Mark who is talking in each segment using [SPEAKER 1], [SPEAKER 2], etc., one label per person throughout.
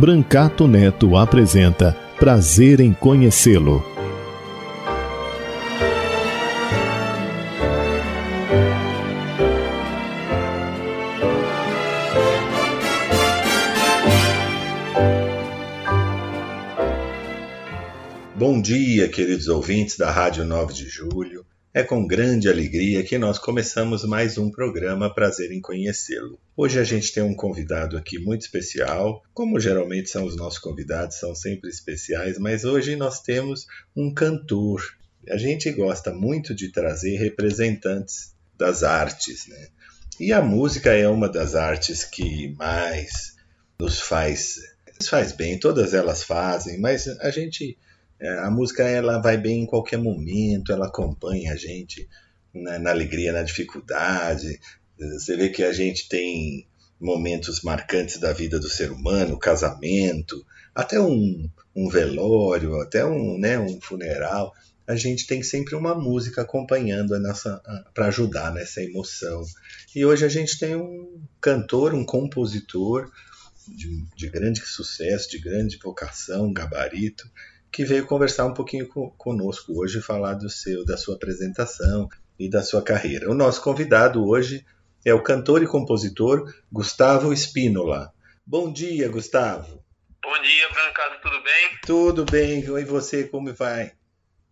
[SPEAKER 1] Brancato Neto apresenta Prazer em Conhecê-lo.
[SPEAKER 2] Bom dia, queridos ouvintes da Rádio 9 de Julho. É com grande alegria que nós começamos mais um programa Prazer em Conhecê-lo. Hoje a gente tem um convidado aqui muito especial, como geralmente são os nossos convidados, são sempre especiais, mas hoje nós temos um cantor. A gente gosta muito de trazer representantes das artes, né? E a música é uma das artes que mais nos faz, nos faz bem, todas elas fazem, mas a gente a música ela vai bem em qualquer momento, ela acompanha a gente na, na, alegria, na dificuldade. Você vê que a gente tem momentos marcantes da vida do ser humano, casamento, até um, um velório, até um, né, um funeral. A gente tem sempre uma música acompanhando a nossa para ajudar nessa emoção. E hoje a gente tem um cantor, um compositor de, de grande sucesso, de grande vocação, gabarito, que veio conversar um pouquinho conosco hoje, falar do seu, da sua apresentação e da sua carreira. O nosso convidado hoje é o cantor e compositor Gustavo Espínola. Bom dia, Gustavo.
[SPEAKER 3] Bom dia, Brancado, tudo bem?
[SPEAKER 2] Tudo bem, e você, como vai?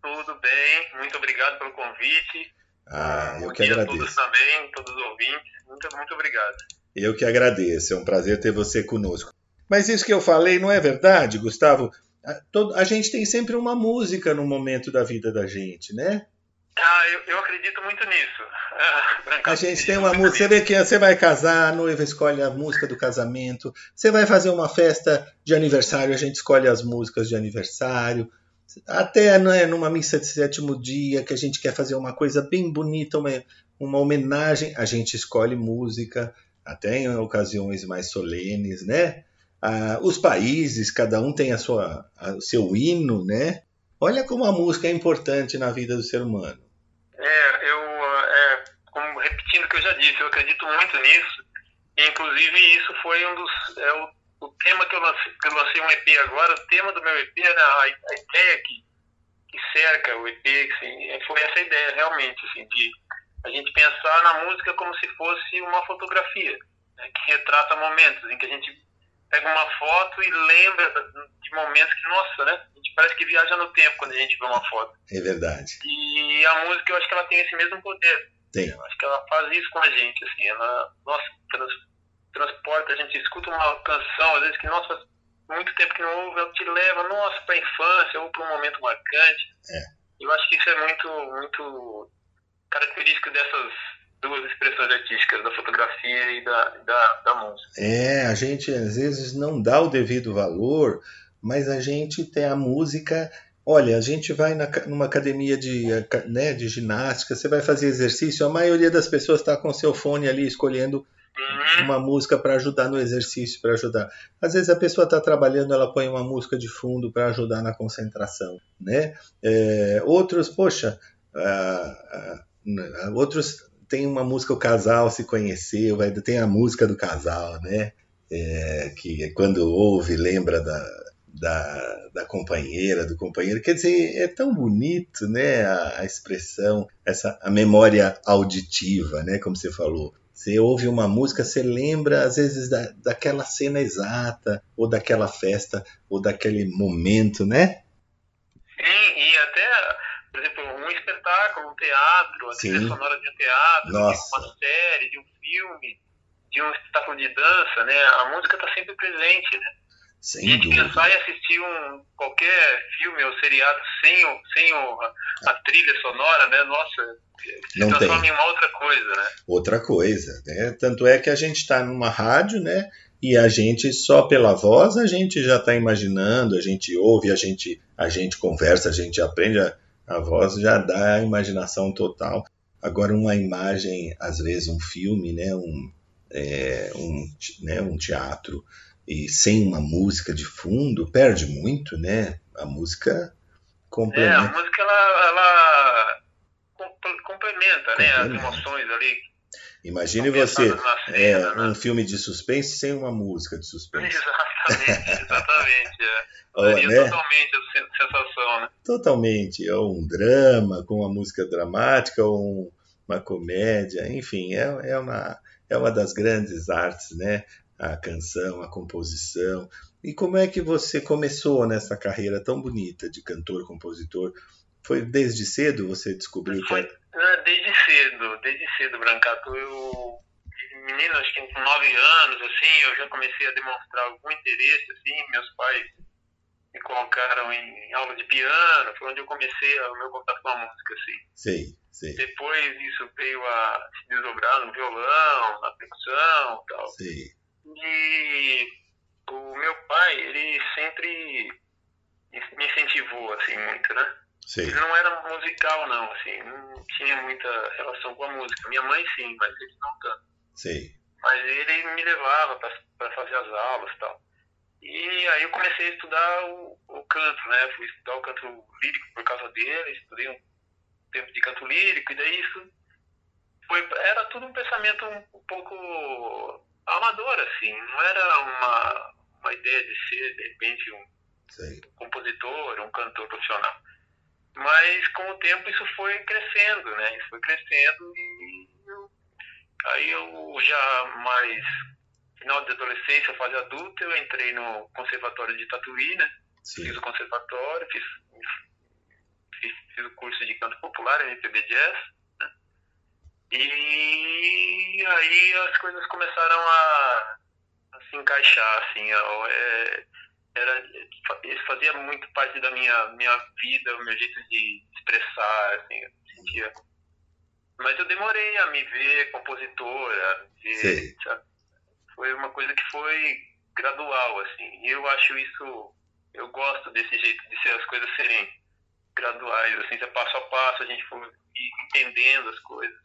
[SPEAKER 3] Tudo bem, muito obrigado pelo convite.
[SPEAKER 2] Ah, eu Bom que dia agradeço.
[SPEAKER 3] a todos também, todos os ouvintes, muito, muito obrigado.
[SPEAKER 2] Eu que agradeço, é um prazer ter você conosco. Mas isso que eu falei não é verdade, Gustavo? A, a gente tem sempre uma música no momento da vida da gente, né?
[SPEAKER 3] Ah, eu, eu acredito muito nisso.
[SPEAKER 2] a gente tem uma música. Você vê que você vai casar, a noiva escolhe a música do casamento. Você vai fazer uma festa de aniversário, a gente escolhe as músicas de aniversário. Até né, numa missa de sétimo dia, que a gente quer fazer uma coisa bem bonita, uma, uma homenagem, a gente escolhe música, até em ocasiões mais solenes, né? Ah, os países, cada um tem a sua, o seu hino, né? Olha como a música é importante na vida do ser humano.
[SPEAKER 3] É, eu, é, como repetindo o que eu já disse, eu acredito muito nisso. Inclusive, isso foi um dos. É, o, o tema que eu, lancei, que eu lancei um EP agora, o tema do meu EP era a, a ideia que, que cerca o EP, assim, foi essa ideia realmente, assim, de a gente pensar na música como se fosse uma fotografia, né, que retrata momentos em que a gente pega uma foto e lembra de momentos que, nossa, né? A gente parece que viaja no tempo quando a gente vê uma foto.
[SPEAKER 2] É verdade.
[SPEAKER 3] E a música, eu acho que ela tem esse mesmo poder.
[SPEAKER 2] Tem.
[SPEAKER 3] Eu acho que ela faz isso com a gente, assim. Ela, nossa, trans, transporta, a gente escuta uma canção, às vezes que, nossa, muito tempo que não ouve, ela te leva, nossa, para a infância ou para um momento marcante.
[SPEAKER 2] É.
[SPEAKER 3] Eu acho que isso é muito, muito característico dessas duas expressões artísticas, da fotografia e da, da, da música.
[SPEAKER 2] É, a gente às vezes não dá o devido valor, mas a gente tem a música. Olha, a gente vai na, numa academia de, né, de ginástica, você vai fazer exercício, a maioria das pessoas está com seu fone ali escolhendo uhum. uma música para ajudar no exercício, para ajudar. Às vezes a pessoa está trabalhando, ela põe uma música de fundo para ajudar na concentração, né? É, outros, poxa, outros tem uma música O Casal se conheceu, tem a música do casal, né? É, que quando ouve lembra da, da, da, companheira, do companheiro. Quer dizer, é tão bonito, né? A, a, expressão, essa a memória auditiva, né? Como você falou. Você ouve uma música, você lembra às vezes da, daquela cena exata, ou daquela festa, ou daquele momento, né?
[SPEAKER 3] Sim, e até espetáculo, um teatro, a trilha sonora de um teatro,
[SPEAKER 2] Nossa.
[SPEAKER 3] de uma série, de um filme, de um espetáculo de dança, né? A música está sempre presente, né?
[SPEAKER 2] Sem
[SPEAKER 3] a gente pensar em assistir um, qualquer filme ou seriado sem, o, sem o, a, a trilha sonora, né? Nossa, se
[SPEAKER 2] Não
[SPEAKER 3] transforma
[SPEAKER 2] tem.
[SPEAKER 3] em uma outra coisa, né?
[SPEAKER 2] Outra coisa, né? Tanto é que a gente está numa rádio, né? E a gente só pela voz a gente já está imaginando, a gente ouve, a gente a gente conversa, a gente aprende, a, a voz já dá a imaginação total. Agora uma imagem, às vezes um filme, né? Um é, um, né, um teatro e sem uma música de fundo perde muito, né? A música
[SPEAKER 3] É, a
[SPEAKER 2] complementa.
[SPEAKER 3] música ela, ela comp- complementa, né? As
[SPEAKER 2] Complementa.
[SPEAKER 3] emoções ali.
[SPEAKER 2] Imagine você é,
[SPEAKER 3] né?
[SPEAKER 2] um filme de suspense sem uma música de suspense.
[SPEAKER 3] Exatamente, exatamente. É.
[SPEAKER 2] Né?
[SPEAKER 3] totalmente a sen- sensação, né?
[SPEAKER 2] Totalmente, ou um drama com uma música dramática, ou um- uma comédia, enfim, é, é, uma, é uma das grandes artes, né? A canção, a composição. E como é que você começou nessa carreira tão bonita de cantor, compositor? Foi desde cedo você descobriu que era...
[SPEAKER 3] né, desde cedo, desde cedo, Brancato. Eu, menino, acho que com nove anos, assim, eu já comecei a demonstrar algum interesse, assim, meus pais me colocaram em aula de piano, foi onde eu comecei o meu contato com a música, assim.
[SPEAKER 2] Sei, sei,
[SPEAKER 3] Depois isso veio a se desdobrar no violão, na percussão e tal.
[SPEAKER 2] sei.
[SPEAKER 3] E o meu pai, ele sempre me incentivou, assim, muito, né? Ele não era musical, não, assim, não tinha muita relação com a música. Minha mãe, sim, mas ele não tanto.
[SPEAKER 2] Sei.
[SPEAKER 3] Mas ele me levava para fazer as aulas e tal. E aí eu comecei a estudar o, o canto, né? Fui estudar o canto lírico por causa dele, estudei um tempo de canto lírico, e daí isso foi, era tudo um pensamento um, pouco amador, assim, não era uma, uma ideia de ser, de repente, um
[SPEAKER 2] Sei.
[SPEAKER 3] compositor, um cantor profissional. Mas com o tempo isso foi crescendo, né? Isso foi crescendo e eu- aí eu já mais final de adolescência, fase adulta, eu entrei no conservatório de Tatuí, né?
[SPEAKER 2] Sim.
[SPEAKER 3] Fiz o conservatório, fiz, fiz, fiz o curso de canto popular, MPB Jazz, né? E aí as coisas começaram a, a se encaixar, assim, ó, é, era, isso fazia muito parte da minha, minha vida, o meu jeito de expressar, assim, eu sentia. Mas eu demorei a me ver compositora, ver? Foi uma coisa que foi gradual, assim, e eu acho isso, eu gosto desse jeito de ser as coisas serem graduais, assim, é passo a passo, a gente for ir entendendo as coisas.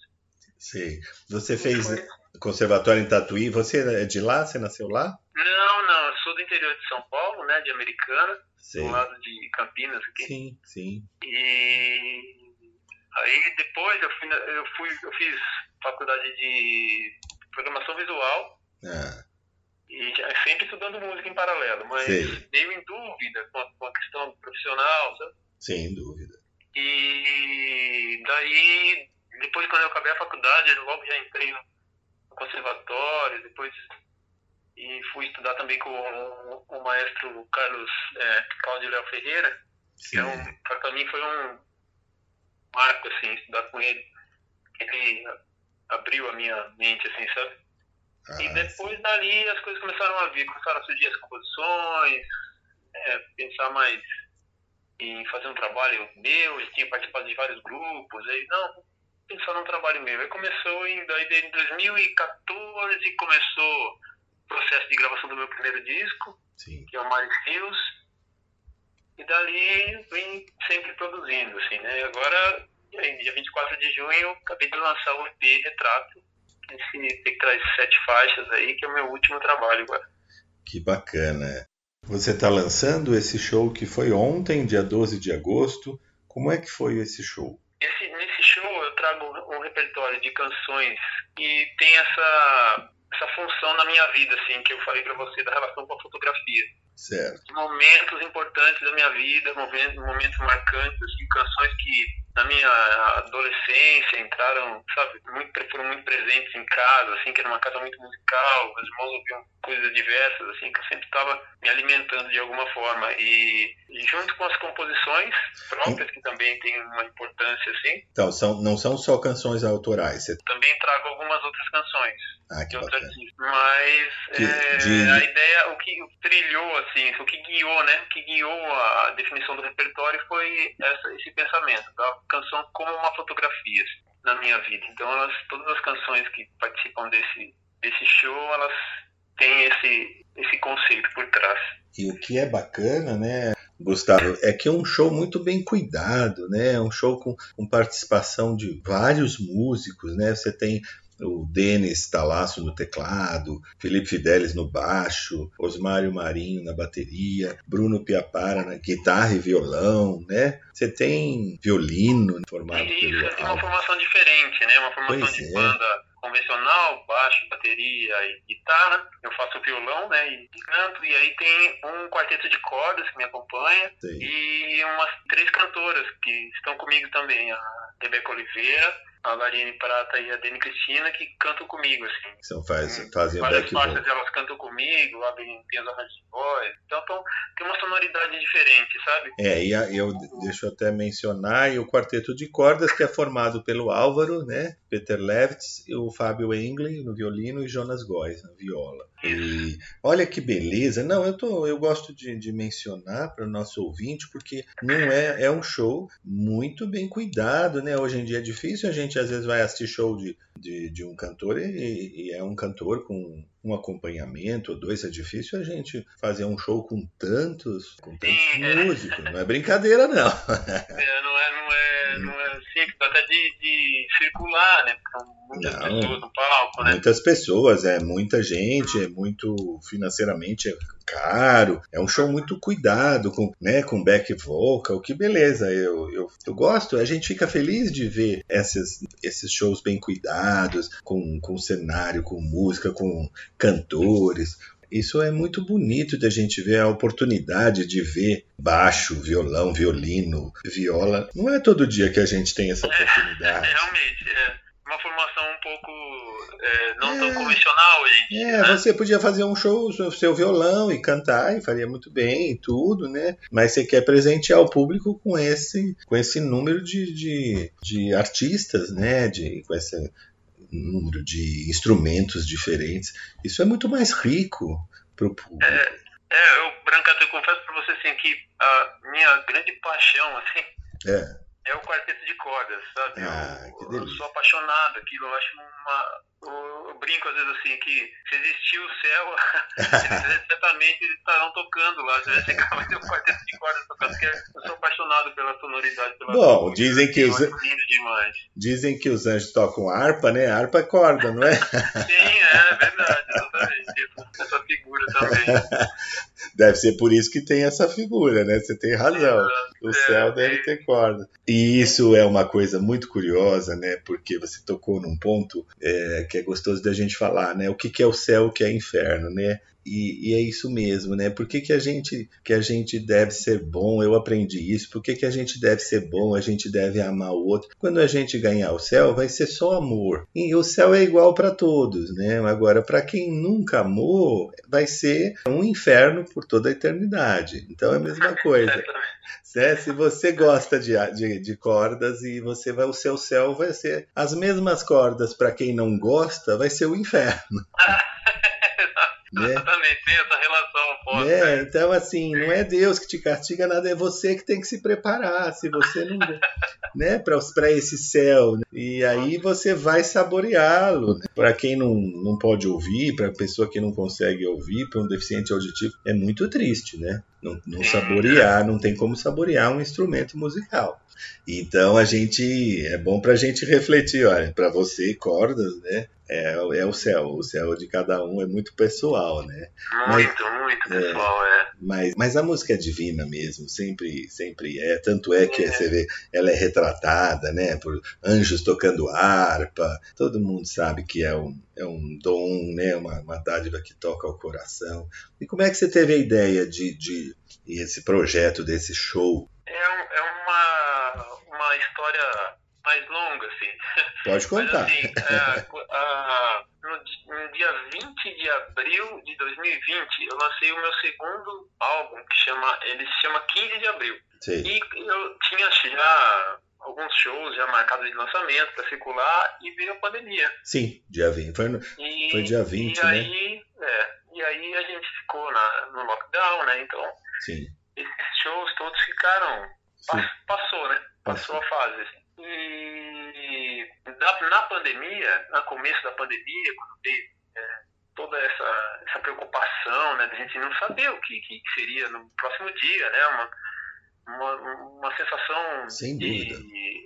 [SPEAKER 2] Sei. Você fez
[SPEAKER 3] Foi-
[SPEAKER 2] conservatório em Tatuí. Você é de lá? Você nasceu lá?
[SPEAKER 3] Não, não, eu sou do interior de São Paulo, né, de Americana,
[SPEAKER 2] Sei.
[SPEAKER 3] do lado de Campinas aqui.
[SPEAKER 2] Sim, sim.
[SPEAKER 3] E aí depois eu fui, eu fui, eu fiz faculdade de programação visual
[SPEAKER 2] Ah,
[SPEAKER 3] e sempre estudando música em paralelo, mas
[SPEAKER 2] Sei.
[SPEAKER 3] meio em dúvida com a, com a questão profissional, sabe?
[SPEAKER 2] sem dúvida.
[SPEAKER 3] E daí, depois quando eu acabei a faculdade, eu logo já entrei no conservatório, depois e fui estudar também com o, o maestro Carlos é, Cláudio Léo Ferreira, que
[SPEAKER 2] Sim.
[SPEAKER 3] é um, para mim foi um marco assim estudar com ele. Ele abriu a minha mente assim, sabe?
[SPEAKER 2] Ah,
[SPEAKER 3] E depois dali as coisas começaram a vir, começaram a surgir as composições, é, pensar mais em fazer um trabalho meu, eu tinha participado de vários grupos, aí não, pensar num trabalho meu. Aí começou em, daí, em 2014 começou processo de gravação do meu primeiro disco,
[SPEAKER 2] sim.
[SPEAKER 3] que é o Maris Rios, e dali vim sempre produzindo, assim, né? Agora, dia 24 de junho, eu acabei de lançar o EP Retrato, esse que traz sete faixas aí, que é o meu último trabalho agora.
[SPEAKER 2] Que bacana. Você está lançando esse show que foi ontem, dia 12 de agosto. Como é que foi esse show?
[SPEAKER 3] Esse, nesse show eu trago um repertório de canções que tem essa, essa função na minha vida, assim, que eu falei pra você da relação com a fotografia.
[SPEAKER 2] Certo.
[SPEAKER 3] momentos importantes da minha vida, momentos, momentos marcantes, assim, canções que na minha adolescência, entraram, sabe, muito, foram muito presentes em casa, assim, que era uma casa muito musical, os irmãos ouviam coisas diversas, assim, que eu sempre estava me alimentando de alguma forma. E, e, junto com as composições próprias, que também têm uma importância, assim.
[SPEAKER 2] Então, são, não são só canções autorais. Você...
[SPEAKER 3] Também trago algumas outras canções.
[SPEAKER 2] Ah, que.
[SPEAKER 3] Mas que, é, de... a ideia, o que trilhou, assim, o que guiou, né? O que guiou a definição do repertório foi essa, esse pensamento da canção como uma fotografia assim, na minha vida. Então, elas, todas as canções que participam desse, desse show, elas têm esse, esse conceito por trás.
[SPEAKER 2] E o que é bacana, né, Gustavo, é que é um show muito bem cuidado, né? É um show com, com participação de vários músicos, né? Você tem o Denis Talasso no teclado, Felipe Fidelis no baixo, Osmário Marinho na bateria, Bruno Piapara na guitarra e violão, né? Você tem violino formado
[SPEAKER 3] Isso, pelo... é uma formação diferente, né? Uma formação pois de é. banda convencional, baixo, bateria e guitarra. Eu faço violão, né, e canto. E aí tem um quarteto de cordas que me acompanha Sim. e umas três cantoras que estão comigo também, a Rebeca Oliveira, a Lariane Prata e a Dani Cristina que cantam comigo, assim.
[SPEAKER 2] São, faz, hum, fazem
[SPEAKER 3] Várias faixas elas cantam comigo, abrem tem as arranjos de voz. Então tão, tem uma sonoridade diferente, sabe?
[SPEAKER 2] É, e eu deixo até mencionar e o quarteto de cordas que é formado pelo Álvaro, né? Peter Levitz, o Fábio Engley no violino e Jonas Góes na viola. E olha que beleza. Não, eu, tô, eu gosto de, de mencionar para o nosso ouvinte, porque não é, é um show muito bem cuidado, né? Hoje em dia é difícil, a gente às vezes vai assistir show de, de, de um cantor e, e, é um cantor com um acompanhamento ou dois, é difícil a gente fazer um show com tantos, com tantos músicos. Não é brincadeira, não.
[SPEAKER 3] É, não é, não é, simples, até de, de circular, né? Porque são muitas não, pessoas no palco, né?
[SPEAKER 2] Muitas pessoas, é muita gente, é muito financeiramente é caro, é um show muito cuidado, com, né, com back vocal, que beleza, eu, eu, eu gosto, a gente fica feliz de ver esses, esses shows bem cuidados, com, com cenário, com música, com cantores. Isso é muito bonito da gente ver a oportunidade de ver baixo, violão, violino, viola. Não é todo dia que a gente tem essa oportunidade.
[SPEAKER 3] É, realmente, é uma formação um pouco é, não é, tão convencional hoje.
[SPEAKER 2] É, né? você podia fazer um show seu violão e cantar e faria muito bem e tudo, né? Mas você quer presentear o público com esse, com esse número de, de, de artistas, né? De, com esse número de instrumentos diferentes. Isso é muito mais rico para o público.
[SPEAKER 3] É, é, eu, Branca, eu confesso para você assim, que a minha grande paixão assim,
[SPEAKER 2] é
[SPEAKER 3] é o quarteto de cordas, sabe?
[SPEAKER 2] Ah,
[SPEAKER 3] eu, eu, sou apaixonado aquilo, eu acho uma. Eu, eu, brinco às vezes assim que se existir o céu, eles certamente estarão tocando lá. Já chegava ter um quarteto de cordas tocando, porque eu sou apaixonado pela sonoridade. Pela
[SPEAKER 2] Bom, dizem que os.
[SPEAKER 3] demais.
[SPEAKER 2] Dizem que os anjos tocam harpa, né? Harpa é corda, não é?
[SPEAKER 3] Sim, é verdade, exatamente. Essa figura também.
[SPEAKER 2] Deve ser por isso que tem essa figura, né? Você tem razão. O é, céu deve ter corda. E isso é uma coisa muito curiosa, né? Porque você tocou num ponto é, que é gostoso da gente falar, né? O que, que é o céu, o que é inferno, né? E, e, é isso mesmo, né? Por que, que, a gente, que a gente deve ser bom? Eu aprendi isso. Por que, que a gente deve ser bom? A gente deve amar o outro. Quando a gente ganhar o céu, vai ser só amor. E o céu é igual para todos, né? Agora, para quem nunca amou, vai ser um inferno por toda a eternidade. Então é a mesma coisa. Né? Se você gosta de, de, de, cordas e você vai, o seu céu vai ser as mesmas cordas para quem não gosta, vai ser o inferno.
[SPEAKER 3] Né? Exatamente, tem essa relação forte.
[SPEAKER 2] É, então, assim, não é Deus que te castiga, nada, é você que tem que se preparar. Se você não. né, para esse céu. Né? E aí você vai saboreá-lo. Né? Para quem não, não pode ouvir, para pessoa que não consegue ouvir, para um deficiente auditivo, é muito triste, né? Não, não saborear, não tem como saborear um instrumento musical. Então a gente é bom para a gente refletir, olha, para você cordas, né? É, é o céu, o céu de cada um é muito pessoal, né?
[SPEAKER 3] Muito, mas, muito pessoal, é, é.
[SPEAKER 2] Mas, mas a música é divina mesmo, sempre, sempre é. Tanto é que é. você vê, ela é retratada, né? Por anjos tocando harpa. Todo mundo sabe que é um, é um dom, né? Uma, uma dádiva que toca ao coração. E como é que você teve a ideia de, de esse projeto desse show?
[SPEAKER 3] É, é uma uma história mais longa, assim.
[SPEAKER 2] Pode contar.
[SPEAKER 3] Mas, assim, é, a, no, no, dia 20 de abril de 2020, eu lancei o meu segundo álbum, que chama, ele se chama 15 de abril.
[SPEAKER 2] Sim.
[SPEAKER 3] E eu tinha já alguns shows já marcados de lançamento para circular e veio a pandemia.
[SPEAKER 2] Sim, dia 20. Foi, no,
[SPEAKER 3] e,
[SPEAKER 2] foi dia 20,
[SPEAKER 3] e
[SPEAKER 2] né?
[SPEAKER 3] Aí, é, e aí a gente ficou na, no lockdown, né? Então,
[SPEAKER 2] Sim.
[SPEAKER 3] esses shows todos ficaram.
[SPEAKER 2] Sim.
[SPEAKER 3] Passou, né? Passou a fase. Assim. E na, pandemia, no começo da pandemia, quando veio é, toda essa, essa preocupação, né? Da gente não saber o que, que seria no próximo dia, né? Uma, uma, uma sensação
[SPEAKER 2] Sem
[SPEAKER 3] de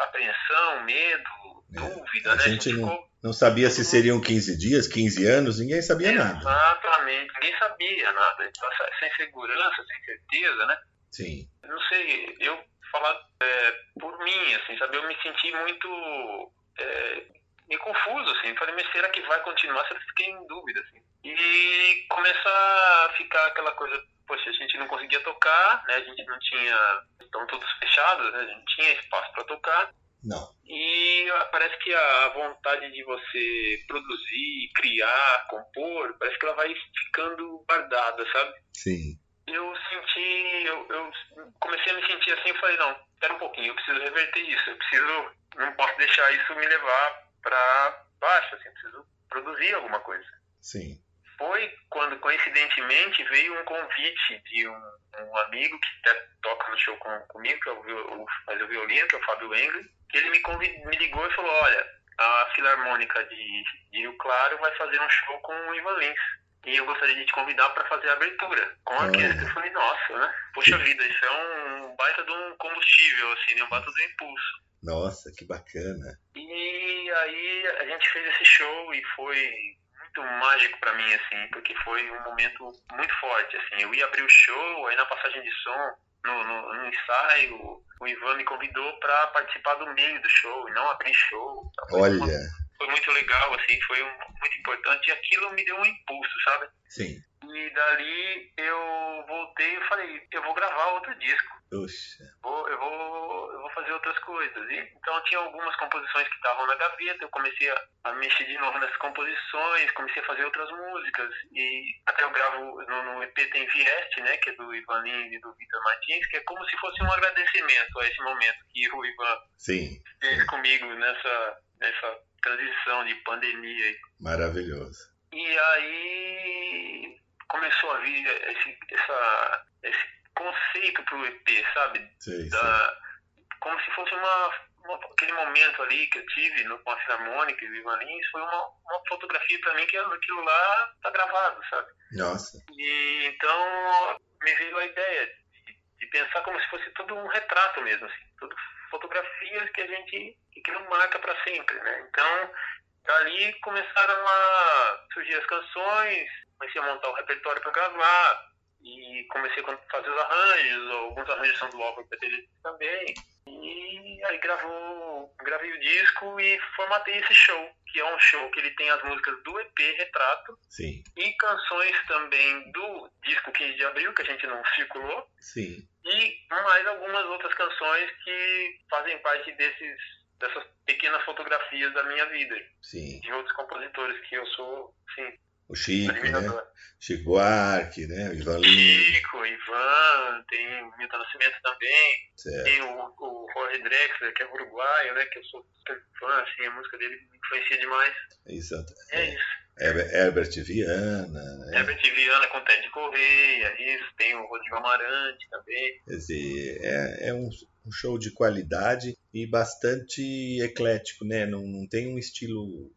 [SPEAKER 3] apreensão, medo,
[SPEAKER 2] É.
[SPEAKER 3] dúvida,
[SPEAKER 2] A
[SPEAKER 3] né?
[SPEAKER 2] gente não,
[SPEAKER 3] ficou
[SPEAKER 2] não sabia se seriam 15 dias, 15 anos, ninguém sabia nada.
[SPEAKER 3] Exatamente, ninguém sabia nada. Então, sem segurança, sem certeza, né?
[SPEAKER 2] Sim,
[SPEAKER 3] Não sei, eu falar é, por mim, assim, sabe? Eu me senti muito é, meio confuso, assim. Falei, mas será que vai continuar? Eu fiquei em dúvida, assim. E começa a ficar aquela coisa, poxa, a gente não conseguia tocar, né? A gente não tinha, estão todos fechados, né? A gente não tinha espaço para tocar.
[SPEAKER 2] não.
[SPEAKER 3] E parece que a vontade de você produzir, criar, compor, parece que ela vai ficando guardada, sabe?
[SPEAKER 2] Sim,
[SPEAKER 3] Eu senti, eu, eu comecei a me sentir assim, eu falei, não, espera um pouquinho, eu preciso reverter isso, eu preciso, não posso deixar isso me levar para baixo, assim, eu preciso produzir alguma coisa.
[SPEAKER 2] sim.
[SPEAKER 3] Foi quando, coincidentemente, veio um convite de um, um amigo que até toca no show com, comigo, que é o, o, faz o violino, que é o Fábio Engel, que ele me, convid, me ligou e falou, olha, a Filarmônica de, de Rio Claro vai fazer um show com o Ivan Lins. E eu gostaria de te convidar para fazer a abertura com a
[SPEAKER 2] Olha.
[SPEAKER 3] orquestra. Eu falei, nossa, né? Poxa vida, isso é um baita de um combustível, assim, né? um baita de um impulso.
[SPEAKER 2] Nossa, que bacana.
[SPEAKER 3] E aí a gente fez esse show e foi muito mágico pra mim, assim, porque foi um momento muito forte, assim. Eu ia abrir o show, aí na passagem de som, no, no, no ensaio, o Ivan me convidou pra participar do meio do show e não abrir show. Então, foi uma-
[SPEAKER 2] Olha,
[SPEAKER 3] foi muito legal, assim, foi um- muito importante e aquilo me deu um impulso, sabe?
[SPEAKER 2] sim.
[SPEAKER 3] E dali eu voltei e falei, eu vou gravar outro disco
[SPEAKER 2] Puxa,
[SPEAKER 3] vou, eu, vou, eu vou fazer outras coisas. E, então tinha algumas composições que estavam na gaveta, eu comecei a, a mexer de novo nas composições, comecei a fazer outras músicas. E até eu gravo no, no EP tem Vieste, né, que é do Ivan Lins e do Vitor Martins, que é como se fosse um agradecimento a esse momento que o Ivan
[SPEAKER 2] sim,
[SPEAKER 3] fez comigo nessa, nessa transição de pandemia.
[SPEAKER 2] maravilhoso.
[SPEAKER 3] E aí começou a vir esse, essa, esse conceito pro EP, sabe?
[SPEAKER 2] Sei.
[SPEAKER 3] da, como se fosse uma, uma- aquele momento ali que eu tive no, com a Filarmônica e o Ivan Lins, foi uma, uma fotografia para mim que aquilo lá tá gravado, sabe?
[SPEAKER 2] Nossa,
[SPEAKER 3] E então me veio a ideia de, de pensar como se fosse todo um retrato mesmo, assim, tudo fotografias que a gente que aquilo marca para sempre, né? Então dali começaram a surgir as canções, comecei a montar o repertório para gravar e comecei a fazer os arranjos, alguns arranjos são do álbum PTG também. E aí gravou, gravei o disco e formatei esse show, que é um show que ele tem as músicas do EP Retrato
[SPEAKER 2] sim,
[SPEAKER 3] e canções também do disco 15 de abril, que a gente não circulou,
[SPEAKER 2] sim.
[SPEAKER 3] E mais algumas outras canções que fazem parte desses, dessas pequenas fotografias da minha vida,
[SPEAKER 2] Sim,
[SPEAKER 3] de outros compositores que eu sou, sim,
[SPEAKER 2] o Chico, né? Chico Buarque, né? O Ivan Lins,
[SPEAKER 3] Chico, Ivan, tem o Milton Nascimento também,
[SPEAKER 2] certo.
[SPEAKER 3] tem o, o Jorge Drexler, que é uruguaio, né, que eu sou super fã, assim, a música dele me influencia demais.
[SPEAKER 2] Exato.
[SPEAKER 3] É,
[SPEAKER 2] É,
[SPEAKER 3] isso.
[SPEAKER 2] Herbert Viana, né?
[SPEAKER 3] Herbert Viana com Ted Correia, isso, tem o Rodrigo Amarante também.
[SPEAKER 2] Quer dizer, é, é um, um show de qualidade e bastante eclético, né? Não, não tem um estilo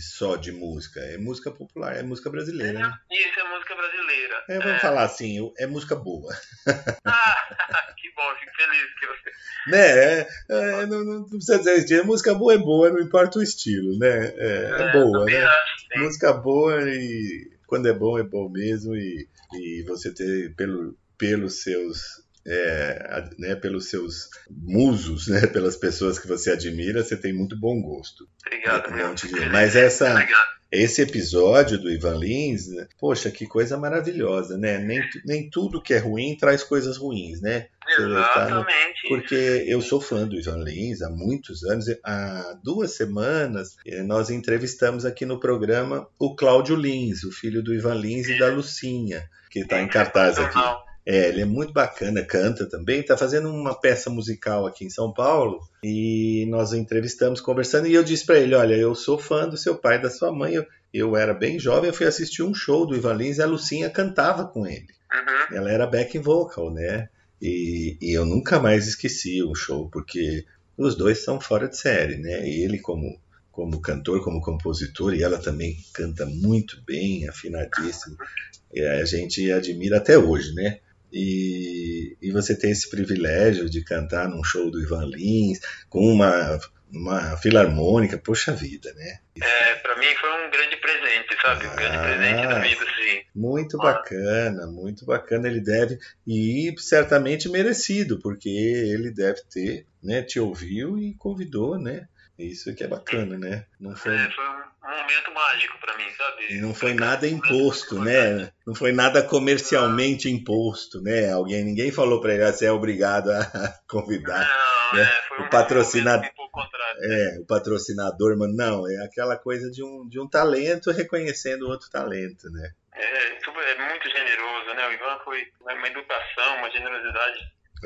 [SPEAKER 2] só de música, é música popular, é música brasileira, né?
[SPEAKER 3] Isso é música brasileira.
[SPEAKER 2] É, vamos falar assim, é música boa.
[SPEAKER 3] Ah, que bom, fico feliz que você.
[SPEAKER 2] Né? É, é, não, não precisa dizer isso, é música boa é boa, não importa o estilo, né? É, é boa, né?
[SPEAKER 3] acho.
[SPEAKER 2] Música boa e quando é bom, é bom mesmo e, e você ter pelo, pelos seus é, né, pelos seus musos, né, pelas pessoas que você admira, você tem muito bom gosto.
[SPEAKER 3] Obrigado,
[SPEAKER 2] Um monte de-
[SPEAKER 3] feliz.
[SPEAKER 2] Mas essa,
[SPEAKER 3] Obrigado.
[SPEAKER 2] esse episódio do Ivan Lins, né, poxa, que coisa maravilhosa, né? Nem, nem tudo que é ruim traz coisas ruins, né?
[SPEAKER 3] Exatamente.
[SPEAKER 2] Porque eu sou fã do Ivan Lins há muitos anos. Há duas semanas eh, nós entrevistamos aqui no programa o Cláudio Lins, o filho do Ivan Lins e da Lucinha, que está em cartaz aqui. É, ele é muito bacana, canta também, está fazendo uma peça musical aqui em São Paulo e nós o entrevistamos conversando e eu disse para ele, olha, eu sou fã do seu pai e da sua mãe, eu, eu era bem jovem, eu fui assistir um show do Ivan Lins e a Lucinha cantava com ele.
[SPEAKER 3] Uhum.
[SPEAKER 2] Ela era backing vocal, né? E, e eu nunca mais esqueci o show, porque os dois são fora de série, né? Ele como como cantor, como compositor, e ela também canta muito bem, afinadíssimo. E a gente admira até hoje, né? E, e você tem esse privilégio de cantar num show do Ivan Lins, com uma, uma filarmônica, poxa vida, né?
[SPEAKER 3] É, para mim foi um grande presente, sabe? Um grande
[SPEAKER 2] Ah.
[SPEAKER 3] presente da vida, sim.
[SPEAKER 2] Muito
[SPEAKER 3] Ah.
[SPEAKER 2] bacana, muito bacana. Ele deve, e certamente merecido, porque ele deve ter, né? Te ouviu e convidou, né? Isso que é bacana, né? Não foi,
[SPEAKER 3] É, foi um momento mágico para mim, sabe?
[SPEAKER 2] e não foi nada imposto, né? Não foi nada comercialmente imposto, né? Alguém, ninguém falou para ele, ah, você é obrigado a convidar.
[SPEAKER 3] Não,
[SPEAKER 2] né?
[SPEAKER 3] é, foi
[SPEAKER 2] O
[SPEAKER 3] um
[SPEAKER 2] patrocinado-
[SPEAKER 3] momento pouco contrário.
[SPEAKER 2] É, o patrocinador, mas não, é aquela coisa de um, de um talento reconhecendo outro talento, né?
[SPEAKER 3] É, é muito generoso, né? O Ivan foi uma educação, uma generosidade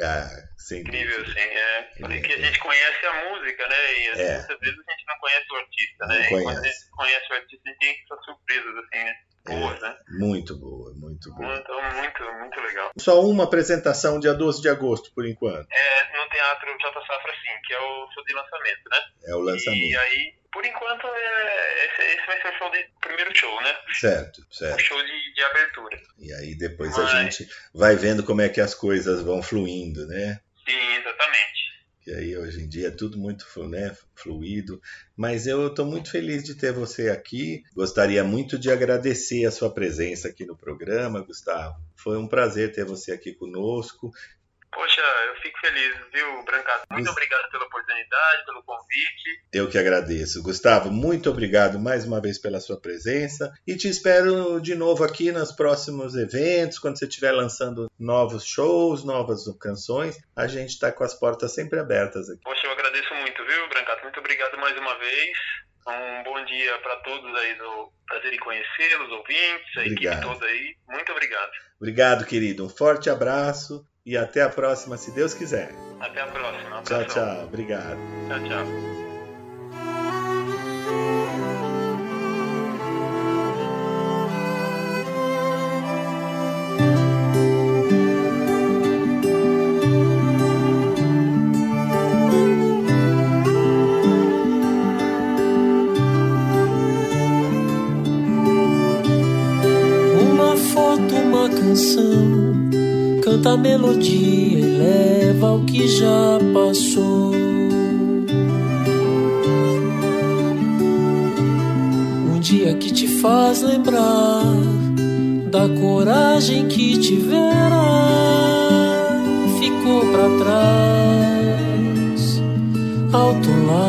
[SPEAKER 2] Ah, sem
[SPEAKER 3] incrível, assim. É, falei
[SPEAKER 2] é-
[SPEAKER 3] a gente conhece a música, né? E
[SPEAKER 2] É.
[SPEAKER 3] muitas vezes a gente não conhece o artista,
[SPEAKER 2] Não
[SPEAKER 3] né? E quando a
[SPEAKER 2] conhece.
[SPEAKER 3] gente conhece o artista, a gente tem essas surpresas, assim, né? Boas, né?
[SPEAKER 2] Muito boa, muito boa.
[SPEAKER 3] Então, muito, muito legal.
[SPEAKER 2] Só uma apresentação dia 12 de agosto, por enquanto.
[SPEAKER 3] É no Teatro J Safra, sim, que é o show de lançamento, né?
[SPEAKER 2] É o
[SPEAKER 3] E
[SPEAKER 2] lançamento.
[SPEAKER 3] aí, por enquanto, é, esse, esse vai ser o show de primeiro show, né?
[SPEAKER 2] Certo,
[SPEAKER 3] O
[SPEAKER 2] certo.
[SPEAKER 3] show de, de abertura.
[SPEAKER 2] E aí depois a
[SPEAKER 3] Mas-
[SPEAKER 2] gente vai vendo como é que as coisas vão fluindo, né?
[SPEAKER 3] Sim, exatamente.
[SPEAKER 2] Que aí hoje em dia é tudo muito né, fluido. Mas eu estou muito feliz de ter você aqui. Gostaria muito de agradecer a sua presença aqui no programa, Gustavo. Foi um prazer ter você aqui conosco.
[SPEAKER 3] Poxa, eu fico feliz, viu, Brancato? Muito obrigado pela oportunidade, pelo convite.
[SPEAKER 2] Eu que agradeço. Gustavo, muito obrigado mais uma vez pela sua presença e te espero de novo aqui nos próximos eventos, quando você estiver lançando novos shows, novas canções. A gente está com as portas sempre abertas aqui.
[SPEAKER 3] Poxa, eu agradeço muito, viu, Brancato? Muito obrigado mais uma vez. Um bom dia para todos aí do Prazer em Conhecê-los, ouvintes, a
[SPEAKER 2] Obrigado.
[SPEAKER 3] equipe toda aí. Muito obrigado.
[SPEAKER 2] Obrigado, querido. Um forte abraço e até a próxima, se Deus quiser.
[SPEAKER 3] Até a próxima.
[SPEAKER 2] Tchau, tchau. Obrigado.
[SPEAKER 3] Tchau, tchau.
[SPEAKER 4] Canta a melodia e leva o que já passou. Um dia que te faz lembrar da coragem que tivera, ficou pra trás, alto lá,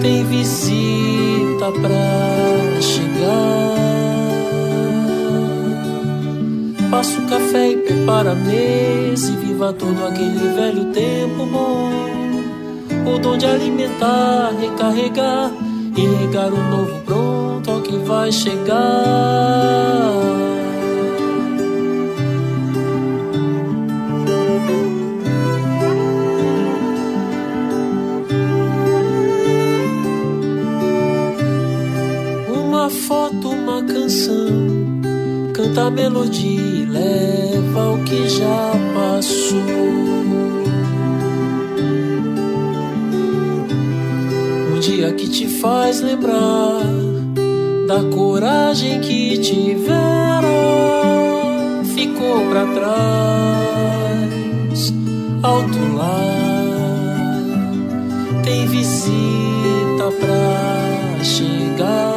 [SPEAKER 4] tem visita pra O café e prepara a mesa e viva todo aquele velho tempo bom. O dom de alimentar, recarregar e regar o novo pronto ao que vai chegar. Uma foto, uma canção, canta a melodia leva o que já passou. Um dia que te faz lembrar da coragem que tivera, ficou pra trás, alto lá, tem visita pra chegar.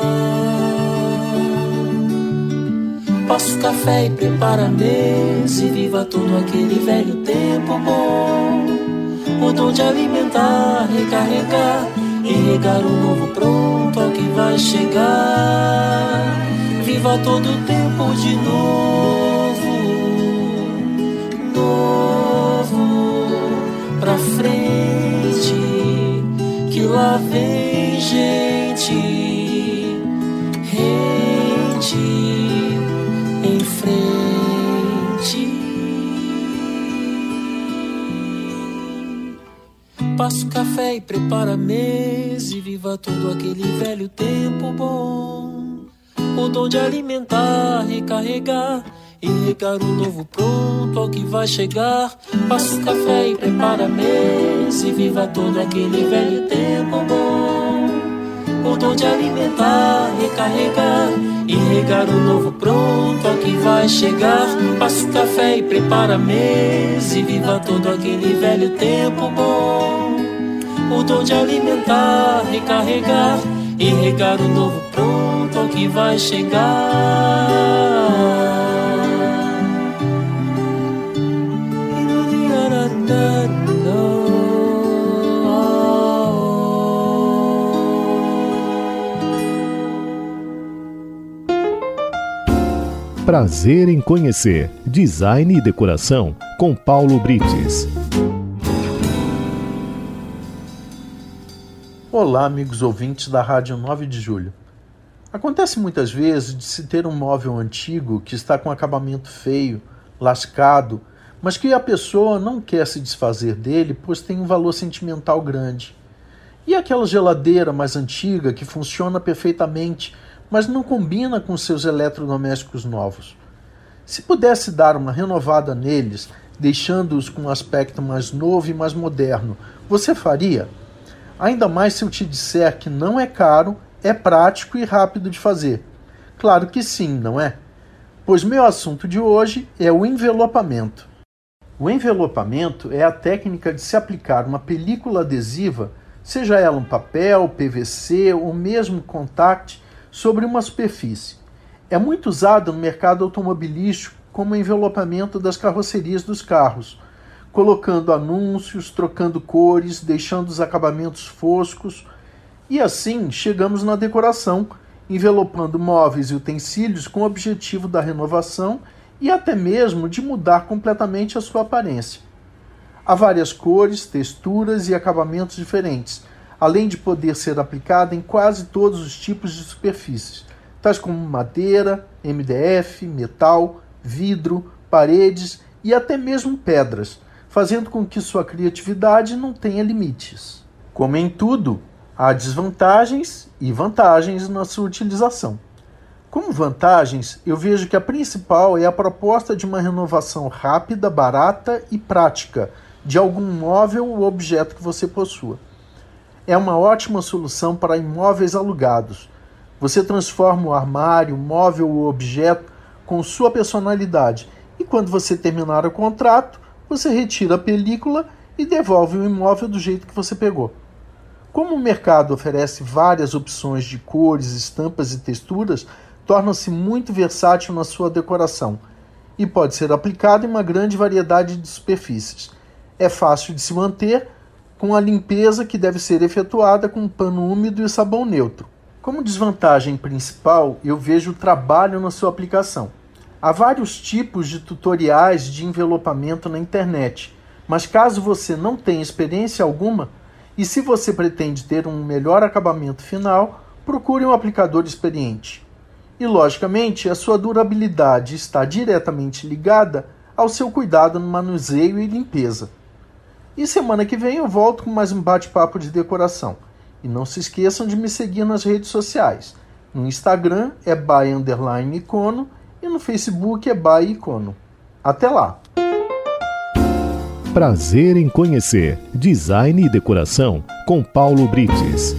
[SPEAKER 4] café e prepara a mesa e viva todo aquele velho tempo bom. O dom de alimentar, recarregar e regar o novo pronto ao que vai chegar. Viva todo o tempo de novo, novo pra frente, que lá vem gente. Passa o café e prepara a mesa e viva todo aquele velho tempo bom. O dom de alimentar, recarregar e regar o novo pronto ao que vai chegar. Passa o café e prepara a mesa e viva todo aquele velho tempo bom. O dom de alimentar, recarregar e regar o novo pronto ao que vai chegar. Passa o café e prepara a mesa e viva todo aquele velho tempo bom. O dom de alimentar, recarregar e regar o novo pronto que vai chegar.
[SPEAKER 1] Prazer em conhecer Design e Decoração com Paulo Brites.
[SPEAKER 5] Olá, amigos ouvintes da Rádio 9 de Julho. Acontece muitas vezes de se ter um móvel antigo que está com acabamento feio, lascado, mas que a pessoa não quer se desfazer dele pois tem um valor sentimental grande. E aquela geladeira mais antiga que funciona perfeitamente, mas não combina com seus eletrodomésticos novos. Se pudesse dar uma renovada neles, deixando-os com um aspecto mais novo e mais moderno, você faria? Ainda mais se eu te disser que não é caro, é prático e rápido de fazer. Claro que sim, não é? Pois meu assunto de hoje é o envelopamento. O envelopamento é a técnica de se aplicar uma película adesiva, seja ela um papel, PVC ou mesmo contact, sobre uma superfície. É muito usado no mercado automobilístico como envelopamento das carrocerias dos carros, colocando anúncios, trocando cores, deixando os acabamentos foscos. E assim chegamos na decoração, envelopando móveis e utensílios com o objetivo da renovação e até mesmo de mudar completamente a sua aparência. Há várias cores, texturas e acabamentos diferentes, além de poder ser aplicada em quase todos os tipos de superfícies, tais como madeira, MDF, metal, vidro, paredes e até mesmo pedras, fazendo com que sua criatividade não tenha limites. Como em tudo, há desvantagens e vantagens na sua utilização. Como vantagens, eu vejo que a principal é a proposta de uma renovação rápida, barata e prática de algum móvel ou objeto que você possua. É uma ótima solução para imóveis alugados. Você transforma o armário, móvel ou objeto com sua personalidade e quando você terminar o contrato, você retira a película e devolve o imóvel do jeito que você pegou. Como o mercado oferece várias opções de cores, estampas e texturas, torna-se muito versátil na sua decoração e pode ser aplicado em uma grande variedade de superfícies. É fácil de se manter com a limpeza que deve ser efetuada com pano úmido e sabão neutro. Como desvantagem principal, eu vejo o trabalho na sua aplicação. Há vários tipos de tutoriais de envelopamento na internet, mas caso você não tenha experiência alguma e se você pretende ter um melhor acabamento final, procure um aplicador experiente. E, logicamente, a sua durabilidade está diretamente ligada ao seu cuidado no manuseio e limpeza. E semana que vem eu volto com mais um bate-papo de decoração. E não se esqueçam de me seguir nas redes sociais. No Instagram é by underline icono e no Facebook é by icono. Até lá!
[SPEAKER 1] Prazer em conhecer Design e Decoração com Paulo Brites.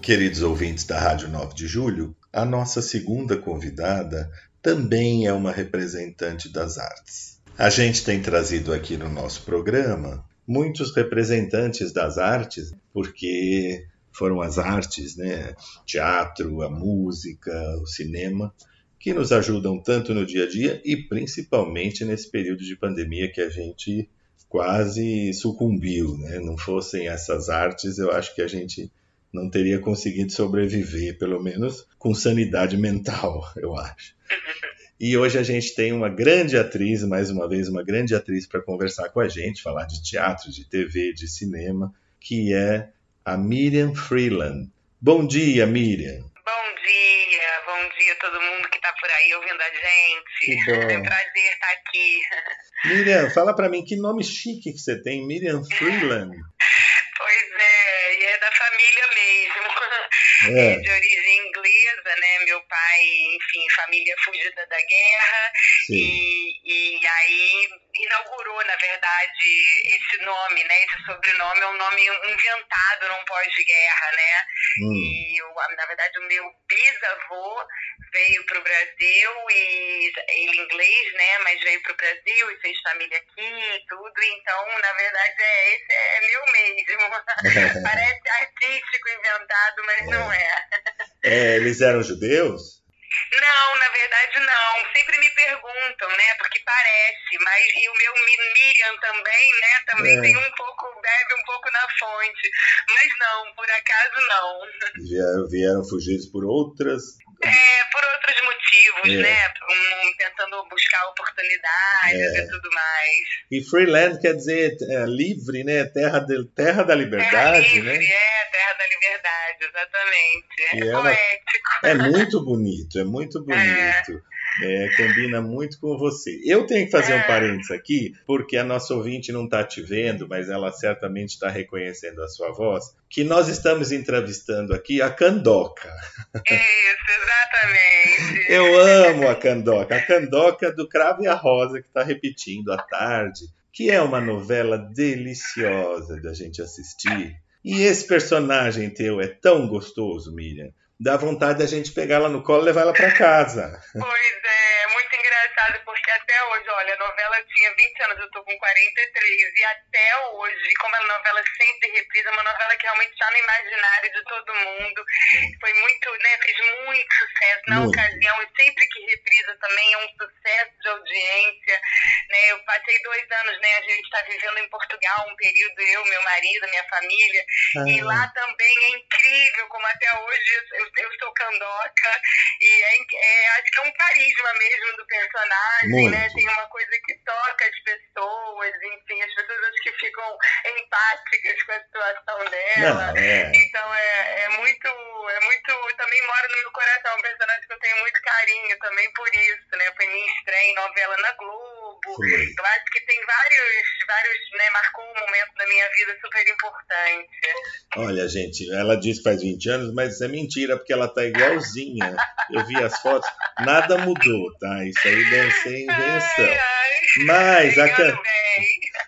[SPEAKER 2] Queridos ouvintes da Rádio 9 de Julho, a nossa segunda convidada também é uma representante das artes. A gente tem trazido aqui no nosso programa muitos representantes das artes, porque foram as artes, né? Teatro, a música, o cinema, que nos ajudam tanto no dia a dia e principalmente nesse período de pandemia que a gente quase sucumbiu, né? Não fossem essas artes, eu acho que a gente não teria conseguido sobreviver, pelo menos com sanidade mental, eu acho. E hoje a gente tem uma grande atriz, mais uma vez, uma grande atriz para conversar com a gente, falar de teatro, de TV, de cinema, que é a Miriam Freeland. Bom dia, Miriam.
[SPEAKER 6] Bom dia, bom dia a todo mundo que está por aí ouvindo a gente.
[SPEAKER 2] Que bom.
[SPEAKER 6] É um prazer estar aqui.
[SPEAKER 2] Miriam, fala para mim que nome chique que você tem, Miriam Freeland.
[SPEAKER 6] Pois é, e é da família mesmo.
[SPEAKER 2] É.
[SPEAKER 6] É de origem inglesa, né? Meu pai, enfim, família fugida da guerra.
[SPEAKER 2] Sim.
[SPEAKER 6] E, e aí inaugurou, na verdade, esse nome, né? Esse sobrenome é um nome inventado num pós-guerra, né?
[SPEAKER 2] Hum,
[SPEAKER 6] E, o- na verdade, o meu bisavô veio para o Brasil e ele é inglês, né? Mas veio para o Brasil e fez família aqui e tudo. Então, na verdade, é, esse é meu mesmo. Parece artístico inventado, mas não é.
[SPEAKER 2] é, eles eram judeus?
[SPEAKER 6] Não, na verdade não. Sempre me perguntam, né? Porque parece, mas e o meu Mi- Miriam também, né? Também
[SPEAKER 2] É.
[SPEAKER 6] tem um pouco, bebe um pouco na fonte. Mas não, por acaso não.
[SPEAKER 2] Vieram, vieram fugidos por outras.
[SPEAKER 6] É, por outros motivos,
[SPEAKER 2] É.
[SPEAKER 6] né? Um, tentando buscar oportunidades
[SPEAKER 2] É.
[SPEAKER 6] e tudo mais.
[SPEAKER 2] E Freeland quer dizer é, livre, né? Terra, de, terra da
[SPEAKER 6] Terra
[SPEAKER 2] liberdade,
[SPEAKER 6] livre,
[SPEAKER 2] né?
[SPEAKER 6] é, terra da liberdade, exatamente. É poético.
[SPEAKER 2] É muito bonito, é muito bonito. É, combina muito com você. Eu tenho que fazer um
[SPEAKER 6] É.
[SPEAKER 2] parênteses aqui, porque a nossa ouvinte não está te vendo, mas ela certamente está reconhecendo a sua voz, que nós estamos entrevistando aqui a Candoca.
[SPEAKER 6] Isso, exatamente.
[SPEAKER 2] Eu amo a Candoca. A Candoca do Cravo e a Rosa, que está repetindo à tarde, que é uma novela deliciosa da gente assistir. E esse personagem teu é tão gostoso, Miriam. Dá vontade da gente pegar ela no colo e levar ela para casa.
[SPEAKER 6] Pois é, muito engraçado, porque até hoje, olha, a novela tinha 20 anos, eu tô com 43, e até hoje, como a novela sempre reprisa, é uma novela que realmente está no imaginário de todo mundo. Foi muito, né, fez muito sucesso na
[SPEAKER 2] Muito.
[SPEAKER 6] ocasião, e sempre que reprisa também é um sucesso de audiência. Né, eu passei dois anos, né, a gente está vivendo em Portugal um período, eu, meu marido, minha família, e
[SPEAKER 2] Ah,
[SPEAKER 6] lá também é incrível, como até hoje eu, eu sou candoca, e é, é, acho que é um carisma mesmo do personagem,
[SPEAKER 2] Muito.
[SPEAKER 6] né? Tem uma coisa que toca as pessoas, enfim, as pessoas acho que ficam empáticas com a situação dela.
[SPEAKER 2] Não, é.
[SPEAKER 6] Então é, é muito, é muito, também mora no meu coração, um personagem que eu tenho muito carinho também por isso, né? Foi minha estreia em novela na Globo.
[SPEAKER 2] Foi.
[SPEAKER 6] Eu acho que tem vários, vários, né, marcou um momento da minha vida super importante.
[SPEAKER 2] Olha, gente, ela diz que faz 20 anos, mas é mentira, porque ela tá igualzinha. Eu vi as fotos, nada mudou, tá? Isso aí deve ser invenção.
[SPEAKER 6] Ai, ai.
[SPEAKER 2] Mas a, Can-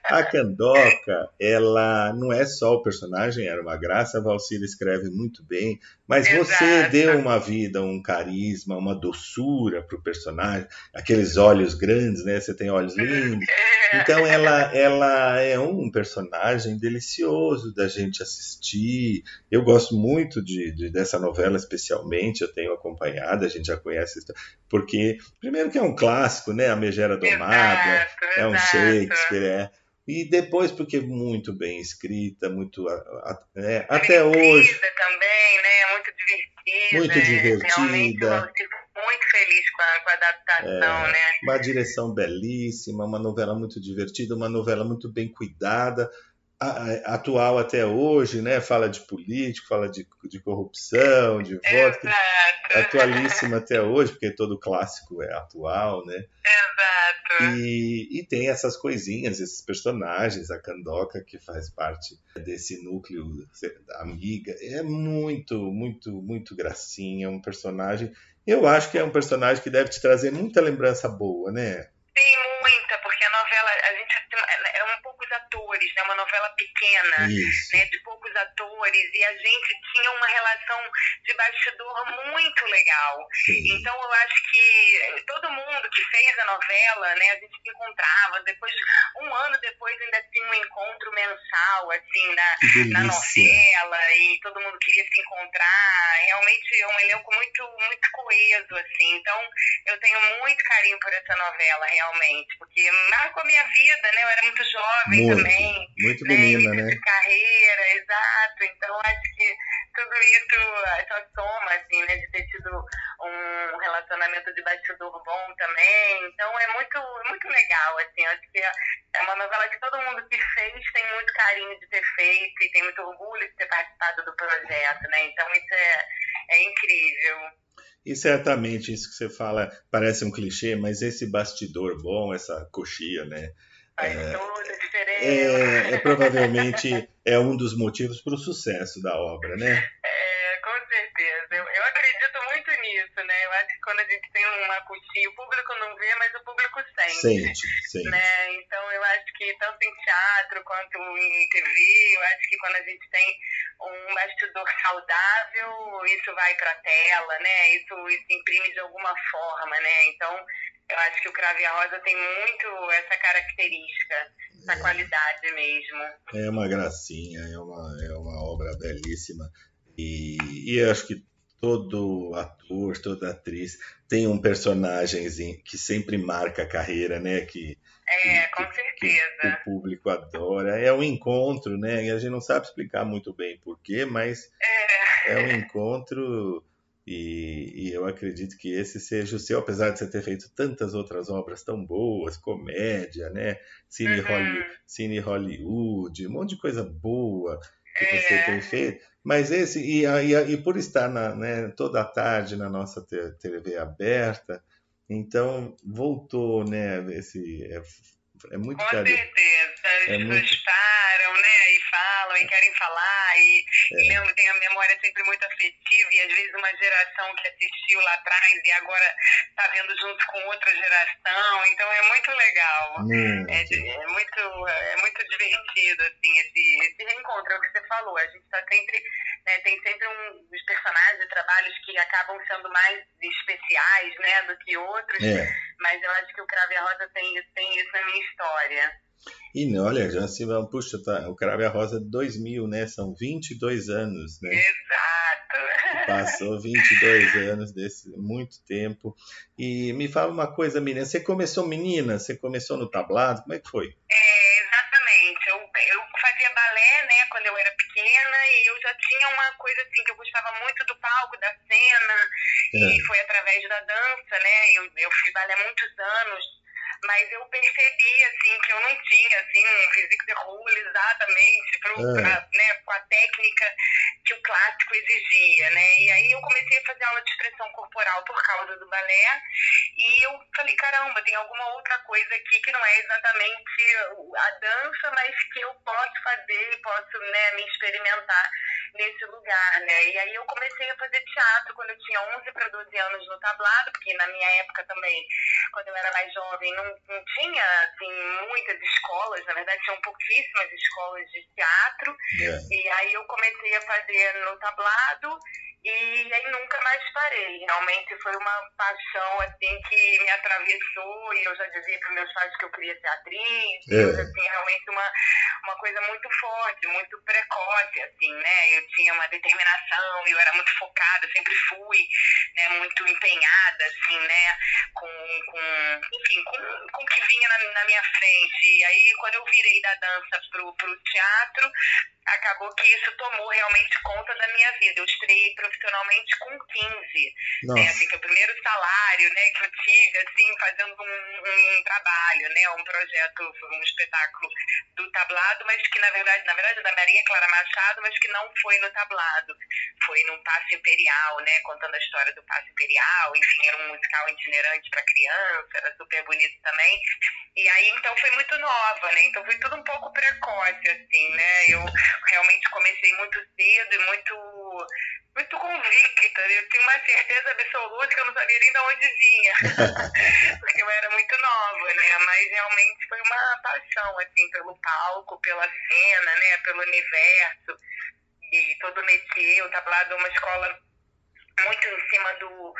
[SPEAKER 2] a Candoca, ela não é só o personagem, era uma graça, a Valcira escreve muito bem, mas você
[SPEAKER 6] Exato.
[SPEAKER 2] deu uma vida, um carisma, uma doçura pro personagem, aqueles olhos grandes, né? Você tem olhos lindos. Então ela, ela é um personagem delicioso da gente assistir. Eu gosto muito de, de- dessa novela, especialmente. Eu tenho acompanhado, a gente já conhece, porque primeiro que é um clássico, né? A Megera Domada,
[SPEAKER 6] Exato,
[SPEAKER 2] é um. Shakespeare, é. E depois porque é muito bem escrita, muito é, até hoje.
[SPEAKER 6] também, né? Muito divertida.
[SPEAKER 2] Muito divertida.
[SPEAKER 6] Realmente eu fico muito feliz com a, com a adaptação,
[SPEAKER 2] É.
[SPEAKER 6] né?
[SPEAKER 2] Uma direção belíssima, uma novela muito divertida, uma novela muito bem cuidada, atual até hoje, né? Fala de político, fala de, de corrupção, de voto,
[SPEAKER 6] Exato.
[SPEAKER 2] atualíssima até hoje, porque todo clássico é atual, né?
[SPEAKER 6] Exato.
[SPEAKER 2] E, e tem essas coisinhas, esses personagens, a Candoca, que faz parte desse núcleo da amiga, é muito, muito, muito gracinha, um personagem. Eu acho que é um personagem que deve te trazer muita lembrança boa, né?
[SPEAKER 6] Tem muita, porque a novela, a gente é um poucos atores, né? Uma novela pequena.
[SPEAKER 2] Isso.
[SPEAKER 6] né, de poucos atores, e a gente tinha uma relação de bastidor muito legal.
[SPEAKER 2] Sim.
[SPEAKER 6] Então eu acho que todo mundo que fez a novela, né, a gente se encontrava, depois, um ano depois ainda tinha um encontro mensal, assim, na, na novela, e todo mundo queria se encontrar. Realmente é um elenco muito, muito coeso, assim. Então eu tenho muito carinho por essa novela, realmente, porque marcou a minha vida, né? Eu era muito jovem
[SPEAKER 2] Muito.
[SPEAKER 6] também
[SPEAKER 2] Muito
[SPEAKER 6] né,
[SPEAKER 2] menina, né?
[SPEAKER 6] de carreira, exato. Então acho que tudo isso, essa soma, assim, né, de ter tido um relacionamento de bastidor bom também. Então é muito, muito legal, assim, acho que é uma novela que todo mundo que fez tem muito carinho de ter feito e tem muito orgulho de ter participado do projeto, né? Então isso é, é incrível.
[SPEAKER 2] E certamente isso que você fala parece um clichê, mas esse bastidor bom, essa coxia, né?
[SPEAKER 6] Faz é, toda a diferença.
[SPEAKER 2] É, é, provavelmente é um dos motivos para o sucesso da obra, né?
[SPEAKER 6] É, com certeza. Eu, eu acredito nisso, né? Eu acho que quando a gente tem uma coxinha, o público não vê, mas o público sente.
[SPEAKER 2] Sente, sente.
[SPEAKER 6] Né? Então eu acho que tanto em teatro quanto em TV, eu acho que quando a gente tem um bastidor saudável, isso vai para a tela, né? Isso, isso imprime de alguma forma, né? Então eu acho que o Crave a Rosa tem muito essa característica, essa é. qualidade mesmo.
[SPEAKER 2] É uma gracinha, é uma, é uma obra belíssima. E, e acho que todo ator, toda atriz tem um personagem que sempre marca a carreira, né? Que,
[SPEAKER 6] é, com que, certeza.
[SPEAKER 2] Que, o público adora. É um encontro, né? E a gente não sabe explicar muito bem porquê, mas é, é um encontro e, e, eu acredito que esse seja o seu, apesar de você ter feito tantas outras obras tão boas, comédia, né? Cine, uhum. Hollywood, Cine Hollywood, um monte de coisa boa que é. você tem feito. Mas esse, e, e, e por estar na, né, toda a tarde na nossa TV aberta, então voltou, né? Esse, é, é muito
[SPEAKER 6] Com certeza, é muito... gostaram, né? E falam, e querem falar, e, é. e lembro, tem a memória sempre muito afetiva, e às vezes uma geração que assistiu lá atrás e agora está vendo junto com outra geração, então é muito legal. Hum, é, é, muito, é muito divertido, assim, esse, esse reencontro, é o que você falou, a gente está sempre, né, tem sempre um, os personagens e trabalhos que acabam sendo mais especiais, né, do que outros, é. mas eu acho que o Crave a Rosa tem, tem isso na minha história.
[SPEAKER 2] E olha, já se vão, puxa, tá, o Crave a Rosa de 2000, né? São 22 anos, né?
[SPEAKER 6] Exato!
[SPEAKER 2] Passou 22 anos desse, muito tempo. E me fala uma coisa, menina, você começou menina? Você começou no tablado? Como é que foi?
[SPEAKER 6] É, exatamente. Eu, eu fazia balé, né, quando eu era pequena, e eu já tinha uma coisa assim, que eu gostava muito do palco, da cena, é. e foi através da dança, né? Eu, eu fiz balé muitos anos, mas eu percebi assim que eu não tinha assim um físico de rua exatamente pro, é. pra, né, com a técnica que o clássico exigia, né? E aí eu comecei a fazer aula de expressão corporal por causa do balé e eu falei caramba tem alguma outra coisa aqui que não é exatamente a dança, mas que eu posso fazer, posso né, me experimentar nesse lugar, né? E aí eu comecei a fazer teatro quando eu tinha 11 para 12 anos no tablado, porque na minha época também, quando eu era mais jovem, não, não tinha assim muitas escolas, na verdade tinham pouquíssimas escolas de teatro. É. E aí eu comecei a fazer no tablado e aí nunca mais parei. Realmente foi uma paixão assim que me atravessou e eu já dizia para meus pais que eu queria ser atriz. É. assim, realmente uma, uma coisa muito forte, muito precoce, assim, né? Eu tinha uma determinação, eu era muito focada, sempre fui, né, muito empenhada, assim, né? Com, com enfim, com, com o que vinha na, na minha frente. E aí quando eu virei da dança pro, pro teatro, acabou que isso tomou realmente conta da minha vida. Eu estreiei profissionalmente com 15. Né? Assim, que é o primeiro salário né, que eu tive, assim, fazendo um, um trabalho, né, um projeto, um espetáculo do tablado, mas que na verdade, na verdade, da Maria Clara Machado, mas que não foi no tablado. Foi num passo imperial, né, contando a história do passo imperial, enfim, era um musical itinerante para criança, era super bonito também. E aí, então, foi muito nova, né? Então, foi tudo um pouco precoce, assim, né? Eu realmente comecei muito cedo e muito, muito convicta. Eu tinha uma certeza absoluta que eu não sabia nem de onde vinha, porque eu era muito nova, né? Mas realmente foi uma paixão, assim, pelo palco, pela cena, né? Pelo universo e todo o métier. O tablado é uma escola muito em cima do,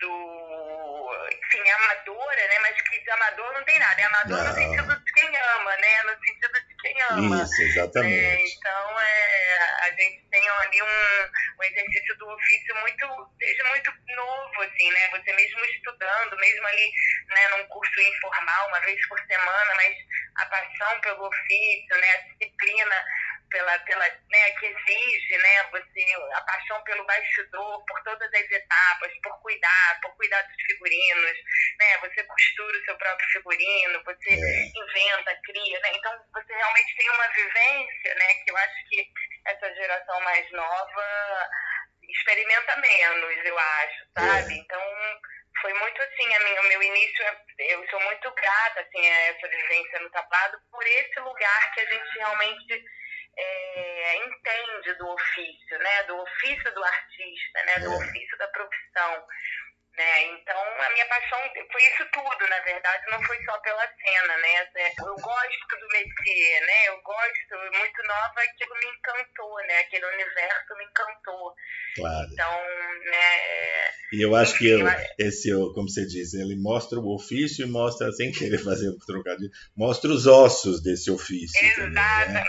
[SPEAKER 6] do enfim, amadora, né? Mas que de amador não tem nada. É amador não. no sentido de quem ama, né? No sentido de quem ama.
[SPEAKER 2] Isso, exatamente. É,
[SPEAKER 6] então, é, a gente tem ali um, um exercício do ofício muito, desde muito novo, assim, né? Você mesmo estudando, mesmo ali, né, num curso informal, uma vez por semana, mas a paixão pelo ofício, né? A disciplina pela, pela, né, que exige, né, você, a paixão pelo bastidor, por todas as etapas, por cuidar, por cuidar dos figurinos, né, você costura o seu próprio figurino, você é. inventa, cria, né, então você realmente tem uma vivência, né, que eu acho que essa geração mais nova experimenta menos, eu acho, sabe? É. Então foi muito assim, a minha, o meu início, eu sou muito grata assim, a essa vivência no tablado por esse lugar que a gente realmente é, entende do ofício, né? Do ofício do artista, né? Do é. ofício da profissão. Né? Então, a minha paixão foi isso tudo, na verdade, não foi só pela cena, né? Eu gosto do métier, né? Eu gosto, muito nova, aquilo me encantou, né? Aquele universo me encantou.
[SPEAKER 2] Claro.
[SPEAKER 6] Então, né?
[SPEAKER 2] E eu acho enfim, que eu, esse, como você diz, ele mostra o ofício e mostra, sem querer fazer um trocadilho, mostra os ossos desse ofício.
[SPEAKER 6] Exatamente.
[SPEAKER 2] Também, né?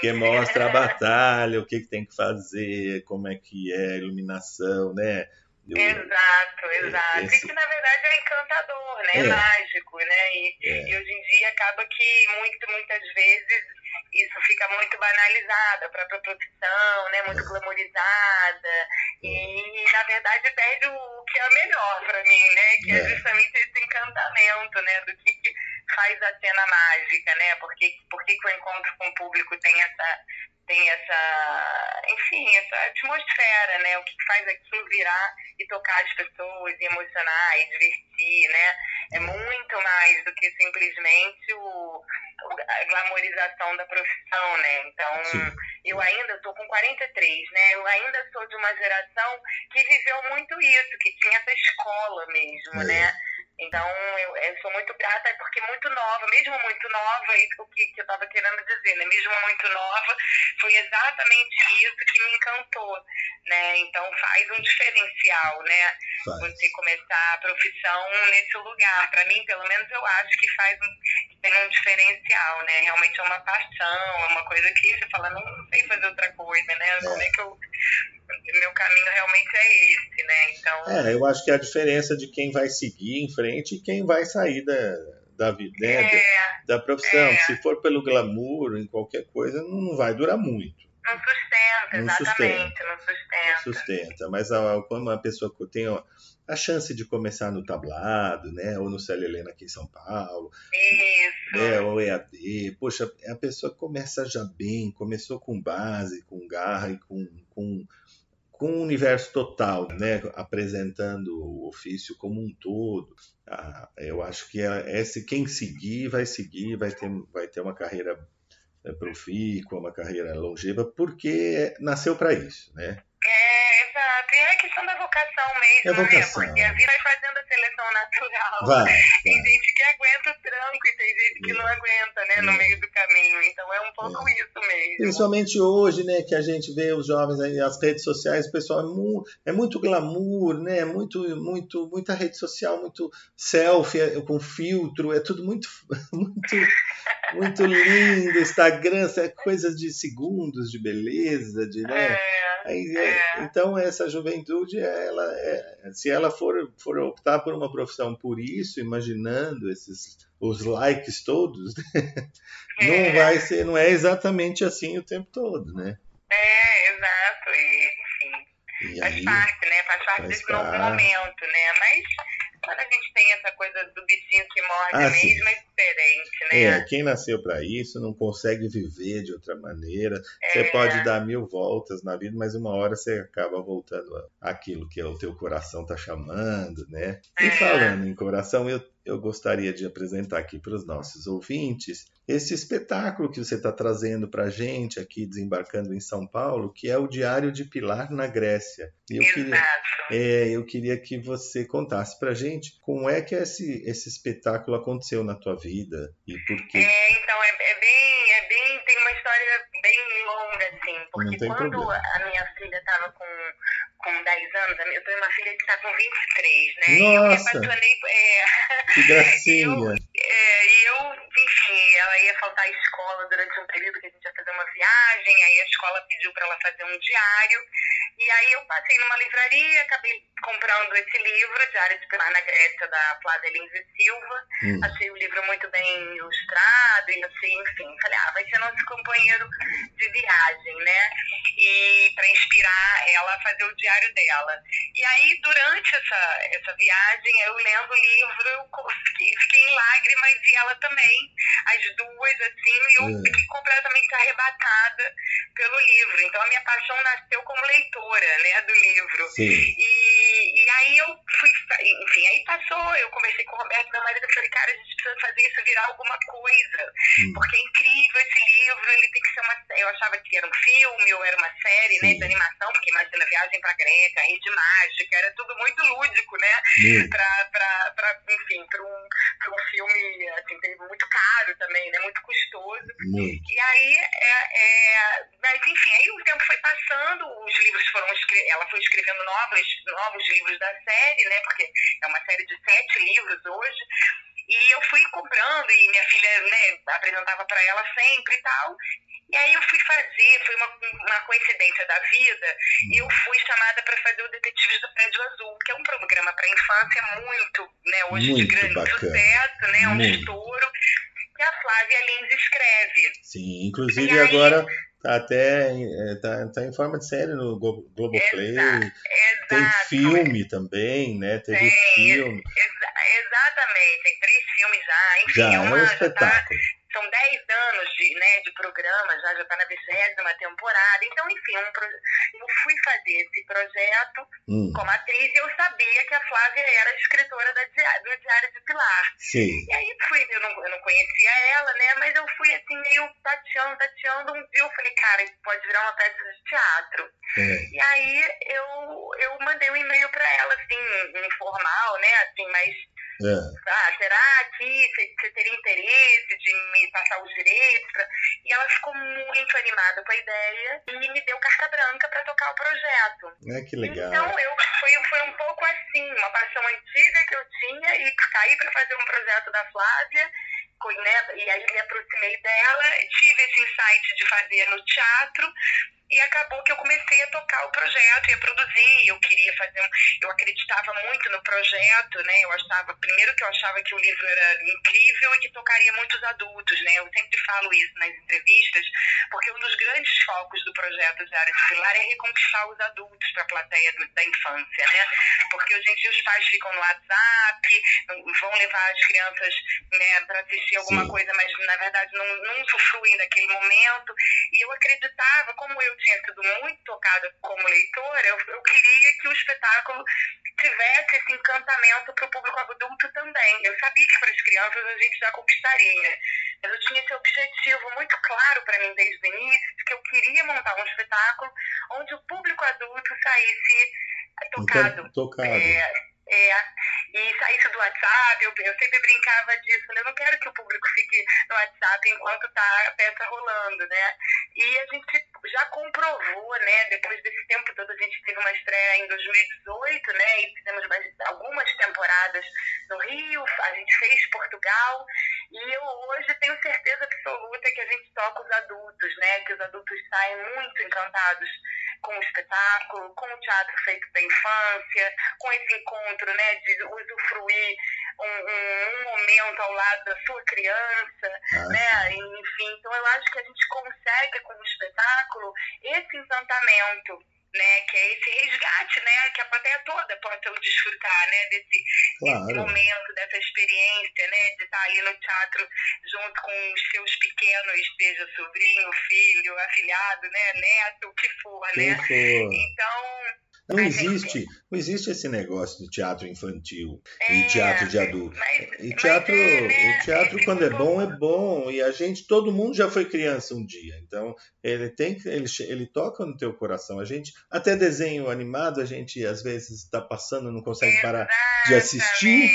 [SPEAKER 2] Que mostra a batalha, o que, que tem que fazer, como é que é a iluminação, né?
[SPEAKER 6] Exato, exato. Esse... E que na verdade é encantador, né? É, é mágico, né? E, é. e, hoje em dia acaba que muito, muitas vezes isso fica muito banalizado, a própria profissão, né? Muito é. glamorizada. E na verdade perde o que é melhor para mim, né? Que é. é. justamente esse encantamento, né? Do que, que faz a cena mágica, né? Porque, porque que o encontro com o público tem essa tem essa, enfim, essa atmosfera, né? O que faz aquilo virar e tocar as pessoas, e emocionar, e divertir, né? É muito mais do que simplesmente o, a glamorização da profissão, né? Então, Sim. eu ainda estou com 43, né? Eu ainda sou de uma geração que viveu muito isso, que tinha essa escola mesmo, é. né? Então, eu, eu, sou muito grata, porque muito nova, mesmo muito nova, isso que, que eu estava querendo dizer, né? Mesmo muito nova, foi exatamente isso que me encantou, né? Então, faz um diferencial, né? Faz. Você começar a profissão nesse lugar. Para mim, pelo menos, eu acho que faz um, tem um diferencial, né? Realmente é uma paixão, é uma coisa que você fala, não, não sei fazer outra coisa, né? É. Como é que eu meu caminho realmente é esse, né? Então.
[SPEAKER 2] É, eu acho que é a diferença de quem vai seguir em frente e quem vai sair da, da vida, né? É, da profissão. É. Se for pelo glamour, em qualquer coisa, não vai durar muito.
[SPEAKER 6] Não sustenta, não exatamente, sustenta, não sustenta. Não
[SPEAKER 2] sustenta, mas a, quando uma pessoa tem ó, a chance de começar no tablado, né, ou no Célia Helena aqui em São Paulo,
[SPEAKER 6] Isso.
[SPEAKER 2] Né, ou EAD, poxa, a pessoa começa já bem, começou com base, com garra e com, com com o universo total, né, apresentando o ofício como um todo. Eu acho que é, esse quem seguir vai seguir, vai ter, vai ter uma carreira é, profícua, uma carreira longeva, porque nasceu para isso, né?
[SPEAKER 6] É, exato. E é questão da vocação mesmo,
[SPEAKER 2] é vocação.
[SPEAKER 6] né? Porque a vida vai fazendo a seleção natural.
[SPEAKER 2] Vai,
[SPEAKER 6] tem vai. gente que aguenta o tranco e tem gente que é. não aguenta, né, é. no meio do caminho. Então é um pouco é. isso mesmo.
[SPEAKER 2] Principalmente hoje, né, que a gente vê os jovens aí, as redes sociais, o pessoal é, é muito glamour, né? Muito, muito, muita rede social, muito selfie é, com filtro, é tudo muito, muito, muito lindo. Instagram, é coisas de segundos de beleza, de, né?
[SPEAKER 6] É.
[SPEAKER 2] Aí, é. Então essa juventude, ela, é, se ela for, for optar por uma profissão por isso, imaginando esses os likes todos, né? não é. vai ser, não é exatamente assim o tempo todo, né?
[SPEAKER 6] É, exato, e, enfim, e faz aí, parte, né? Faz parte faz desse parte. novo momento, né? Mas quando a gente tem essa coisa do bichinho que morde ah, mesmo, sim. é diferente, né?
[SPEAKER 2] É, quem nasceu para isso não consegue viver de outra maneira. É. Você pode dar mil voltas na vida, mas uma hora você acaba voltando àquilo que é o teu coração tá chamando, né? E é. falando em coração, eu eu gostaria de apresentar aqui para os nossos ouvintes esse espetáculo que você está trazendo para a gente aqui, desembarcando em São Paulo, que é o Diário de Pilar na Grécia.
[SPEAKER 6] Eu queria,
[SPEAKER 2] é, eu queria que você contasse para a gente como é que esse, esse espetáculo aconteceu na tua vida e por quê.
[SPEAKER 6] É, então, é, é, bem, é bem, tem uma história bem longa, assim, porque quando problema. a minha filha estava com com 10 anos, eu tenho uma filha que está com 23, né?
[SPEAKER 2] Nossa,
[SPEAKER 6] e eu me apaixonei. É,
[SPEAKER 2] que gracinha! eu,
[SPEAKER 6] é, eu, enfim, ela ia faltar à escola durante um período que a gente ia fazer uma viagem, aí a escola pediu para ela fazer um diário. E aí eu passei numa livraria, acabei comprando esse livro, Diário de Pilar na Grécia, da Flávia Lins e Silva. Hum. Achei o livro muito bem ilustrado e assim, enfim. Falei, ah, vai ser nosso companheiro de viagem, né? E para inspirar ela a fazer o diário dela. E aí, durante essa, essa viagem, eu lendo o livro, eu fiquei, fiquei em lágrimas e ela também, as duas, assim, e eu
[SPEAKER 2] É.
[SPEAKER 6] fiquei completamente arrebatada pelo livro. Então, a minha paixão nasceu como leitora, né, do livro.
[SPEAKER 2] Sim.
[SPEAKER 6] E, e aí eu fui, enfim, aí passou, eu conversei com o Roberto, meu marido, eu falei, cara, a gente precisa fazer isso virar alguma coisa,
[SPEAKER 2] Hum.
[SPEAKER 6] porque é incrível esse livro, ele tem que ser uma eu achava que era um filme ou era uma série, né,
[SPEAKER 2] Sim.
[SPEAKER 6] de animação, porque imagina Viagem pra Grécia, Rede Mágica, era tudo muito lúdico, né, pra, pra, pra enfim, pra um, pra um filme, assim, tem- muito caro também, né, muito custoso.
[SPEAKER 2] Muito.
[SPEAKER 6] E aí, é, é, mas enfim, aí o tempo foi passando, os livros foram ela foi escrevendo novos, novos livros da série, né? Porque é uma série de sete livros hoje. E eu fui comprando e minha filha né, apresentava para ela sempre e tal. E aí eu fui fazer, foi uma, uma coincidência da vida, e eu fui chamada para fazer o Detetives do Prédio Azul, que é um programa para infância muito, né, hoje de
[SPEAKER 2] Muito
[SPEAKER 6] grande
[SPEAKER 2] bacana.
[SPEAKER 6] sucesso, né, um
[SPEAKER 2] Muito.
[SPEAKER 6] estouro, que a Flávia Lins escreve.
[SPEAKER 2] Sim, inclusive
[SPEAKER 6] aí-
[SPEAKER 2] agora tá até é, tá, tá em forma de série no Glo- Globoplay.
[SPEAKER 6] Exato,
[SPEAKER 2] Tem filme também, né? Teve
[SPEAKER 6] Tem,
[SPEAKER 2] filme.
[SPEAKER 6] Exa- exatamente, tem três filmes já, enfim,
[SPEAKER 2] Já
[SPEAKER 6] é
[SPEAKER 2] é um
[SPEAKER 6] tá,
[SPEAKER 2] espetáculo.
[SPEAKER 6] São dez anos de, né, de programa, já já está na vigésima temporada, então, enfim, um pro- eu fui fazer esse projeto
[SPEAKER 2] Hum,
[SPEAKER 6] como atriz e eu sabia que a Flávia era escritora da Diário, do Diário de Pilar.
[SPEAKER 2] sim.
[SPEAKER 6] E aí fui, eu não, eu não conhecia ela, né, mas eu fui assim, meio tateando, tateando, um dia eu falei, cara, isso pode virar uma peça de teatro.
[SPEAKER 2] É.
[SPEAKER 6] E aí eu, eu mandei um e-mail para ela, assim, informal, né? Assim, mas. Ah, será que você teria interesse de me passar os direitos? pra-" E ela ficou muito animada com a ideia e me deu carta branca para tocar o projeto.
[SPEAKER 2] É que legal.
[SPEAKER 6] Então eu foi, foi um pouco assim, uma paixão antiga que eu tinha e caí para fazer um projeto da Flávia. né, E aí me aproximei dela, tive esse insight de fazer no teatro e acabou que eu comecei a tocar o projeto e a produzir. Eu queria fazer, um, eu acreditava muito no projeto, né? Eu achava, primeiro que eu achava que o livro era incrível e que tocaria muitos adultos, né? Eu sempre falo isso nas entrevistas, porque um dos grandes focos do projeto Diário de Pilar é reconquistar os adultos para a plateia do- da infância, né? Porque hoje em dia os pais ficam no WhatsApp, vão levar as crianças né, para assistir alguma
[SPEAKER 2] Sim.
[SPEAKER 6] coisa, mas na verdade não, não usufruem daquele momento. E eu acreditava, como eu tinha sido muito tocada como leitora, eu, eu queria que o espetáculo tivesse esse encantamento para o público adulto também. Eu sabia que para as crianças a gente já conquistaria. Mas eu tinha esse objetivo muito claro para mim desde o início, de que eu queria montar um espetáculo onde o público adulto saísse eh, tocado.
[SPEAKER 2] Então, tocado.
[SPEAKER 6] É, é, e saísse do WhatsApp, eu, eu sempre brincava disso, né? eu não quero que o público fique no WhatsApp enquanto tá a peça rolando, né? E a gente já comprovou, né, depois desse tempo todo, a gente teve uma estreia em 2018, né, e fizemos mais- algumas temporadas no Rio, a gente fez Portugal, e eu hoje tenho certeza absoluta que a gente toca os adultos, né, que os adultos saem muito encantados com o espetáculo, com o teatro feito da infância, com esse encontro, né, de usufruir um, um- um momento ao lado da sua criança,
[SPEAKER 2] Ah,
[SPEAKER 6] né, enfim, então eu acho que a gente consegue com o espetáculo esse encantamento, né, que é esse resgate, né, que a plateia toda possa desfrutar, né, desse, desse
[SPEAKER 2] Claro.
[SPEAKER 6] momento, dessa experiência, né, de estar ali no teatro junto com os seus pequenos, seja sobrinho, filho, afilhado, né, neto, o que for, né. Então,
[SPEAKER 2] Não
[SPEAKER 6] gente-
[SPEAKER 2] existe, não existe esse negócio de teatro infantil
[SPEAKER 6] É,
[SPEAKER 2] e teatro de adulto.
[SPEAKER 6] mas,
[SPEAKER 2] E
[SPEAKER 6] mas
[SPEAKER 2] teatro,
[SPEAKER 6] é, né,
[SPEAKER 2] o teatro quando é bom é bom e a gente, todo mundo já foi criança um dia, então ele tem, ele, ele toca no teu coração. A gente até desenho animado a gente às vezes está passando não consegue parar de assistir,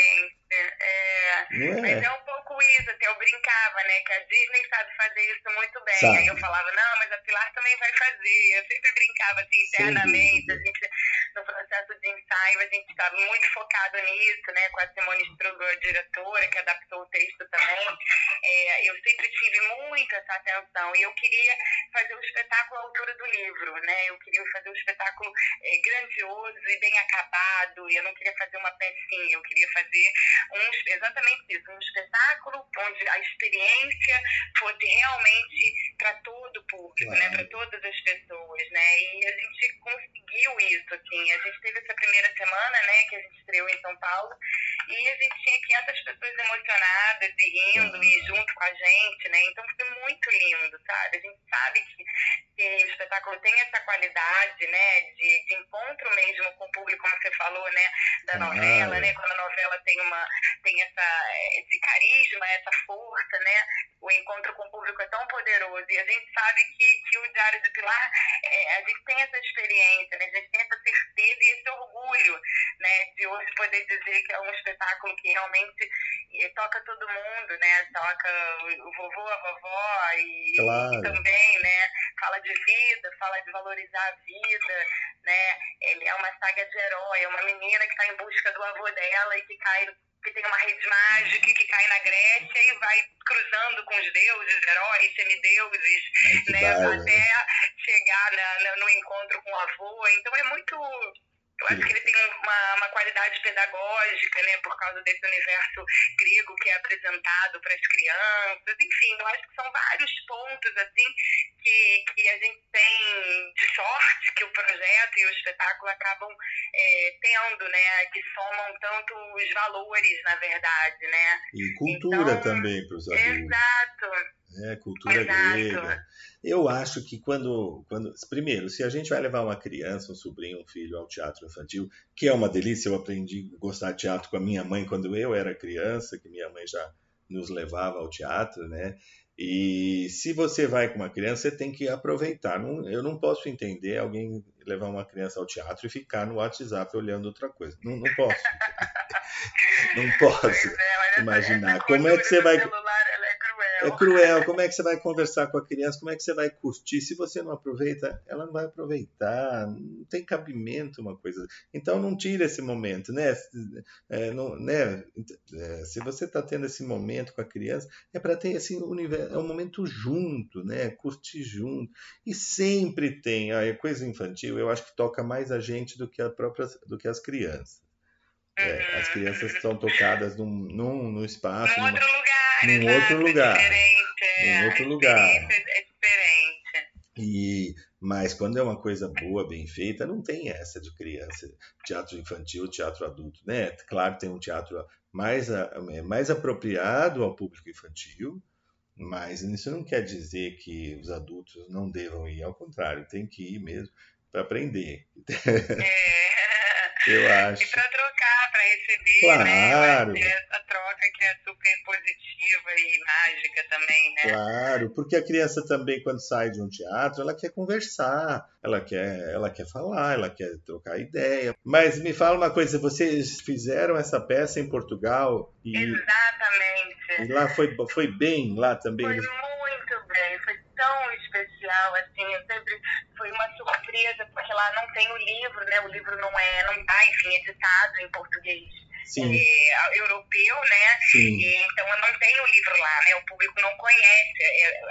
[SPEAKER 6] É,
[SPEAKER 2] não
[SPEAKER 6] mas
[SPEAKER 2] é?
[SPEAKER 6] é um pouco isso, assim, eu brincava, né, que a Disney sabe fazer isso muito bem.
[SPEAKER 2] Sabe.
[SPEAKER 6] Aí eu falava, não, mas a Pilar também vai fazer. Eu sempre brincava assim internamente, a gente, no processo de ensaio, a gente está muito focado nisso, né, com a Simone Strugo, a diretora, que adaptou o texto também. É, eu sempre tive muito essa atenção e eu queria fazer o um espetáculo à altura do livro, né? Eu queria fazer um espetáculo é, grandioso e bem acabado, e eu não queria fazer uma pecinha, eu queria fazer um, exatamente isso, um espetáculo onde a experiência fosse realmente para todo o público, né? Para todas as pessoas, né? E a gente conseguiu isso, assim. A gente teve essa primeira semana, né, que a gente estreou em São Paulo, e a gente tinha 500 pessoas emocionadas e rindo uhum. e junto com a gente, né? Então foi muito lindo, sabe? A gente sabe que, que o espetáculo tem essa qualidade, né, de, de encontro mesmo com o público, como você falou, né, da novela, né? Quando a novela tem uma tem essa esse carisma, essa força, né? O encontro com o público é tão poderoso e a gente sabe que, que o Diário do Pilar, é, a gente tem essa experiência, né? A gente tem essa certeza e esse orgulho, né, de hoje poder dizer que é um espetáculo espetáculo que realmente toca todo mundo, né? Toca o vovô, a vovó e, claro. e, também, né? Fala de vida, fala de valorizar a vida, né? Ele é uma saga de herói, é uma menina que está em busca do avô dela e que cai que tem uma rede mágica que cai na Grécia e vai cruzando com os deuses, heróis, semideuses, né? Até chegar na, na, no encontro com o avô. Então é muito eu acho que ele tem uma, uma qualidade pedagógica, né, por causa desse universo grego que é apresentado para as crianças. Enfim, eu acho que são vários pontos, assim, que, que a gente tem de sorte que o projeto e o espetáculo acabam é, tendo, né, que somam tanto os valores, na verdade, né.
[SPEAKER 2] E cultura então, também para os adultos.
[SPEAKER 6] Exato
[SPEAKER 2] né? cultura Exato. grega. Eu acho que quando, quando. Primeiro, se a gente vai levar uma criança, um sobrinho, um filho ao teatro infantil, que é uma delícia, eu aprendi a gostar de teatro com a minha mãe quando eu era criança, que minha mãe já nos levava ao teatro, né? E se você vai com uma criança, você tem que aproveitar. Não, eu não posso entender alguém levar uma criança ao teatro e ficar no WhatsApp olhando outra coisa. Não, não posso. não posso é, imaginar. Como é que você vai. Celular, é cruel. Como é que você vai conversar com a criança? Como é que você vai curtir? Se você não aproveita, ela não vai aproveitar. Não tem cabimento uma coisa. Então não tira esse momento, né? É, não, né? É, se você está tendo esse momento com a criança, é para ter esse universo, é um momento junto, né? Curtir junto. E sempre tem, a coisa infantil, eu acho que toca mais a gente do que a própria, do que as crianças. É, as crianças são tocadas num, num, num espaço.
[SPEAKER 6] Num outro lugar
[SPEAKER 2] num outro lugar.
[SPEAKER 6] É,
[SPEAKER 2] num outro lugar.
[SPEAKER 6] É diferente.
[SPEAKER 2] E, mas quando é uma coisa boa, bem feita, não tem essa de criança, teatro infantil, teatro adulto, né? Claro, tem um teatro mais, é, mais apropriado ao público infantil, mas isso não quer dizer que os adultos não devam ir, ao contrário, tem que ir mesmo para aprender.
[SPEAKER 6] É.
[SPEAKER 2] Eu acho.
[SPEAKER 6] E para trocar, para receber,
[SPEAKER 2] claro.
[SPEAKER 6] né? Essa troca que é super positiva e mágica também, né?
[SPEAKER 2] Claro, porque a criança também, quando sai de um teatro, ela quer conversar, ela quer, ela quer falar, ela quer trocar ideia. Mas me fala uma coisa, vocês fizeram essa peça em Portugal
[SPEAKER 6] e, Exatamente.
[SPEAKER 2] E lá foi, foi bem, lá também?
[SPEAKER 6] Foi muito bem, foi tão especial, assim, eu sempre foi uma surpresa, porque lá não tem o livro, né? O livro não é, não tá, enfim, editado em português é, europeu, né? E, então eu não tenho o livro lá, né? O público não conhece. É,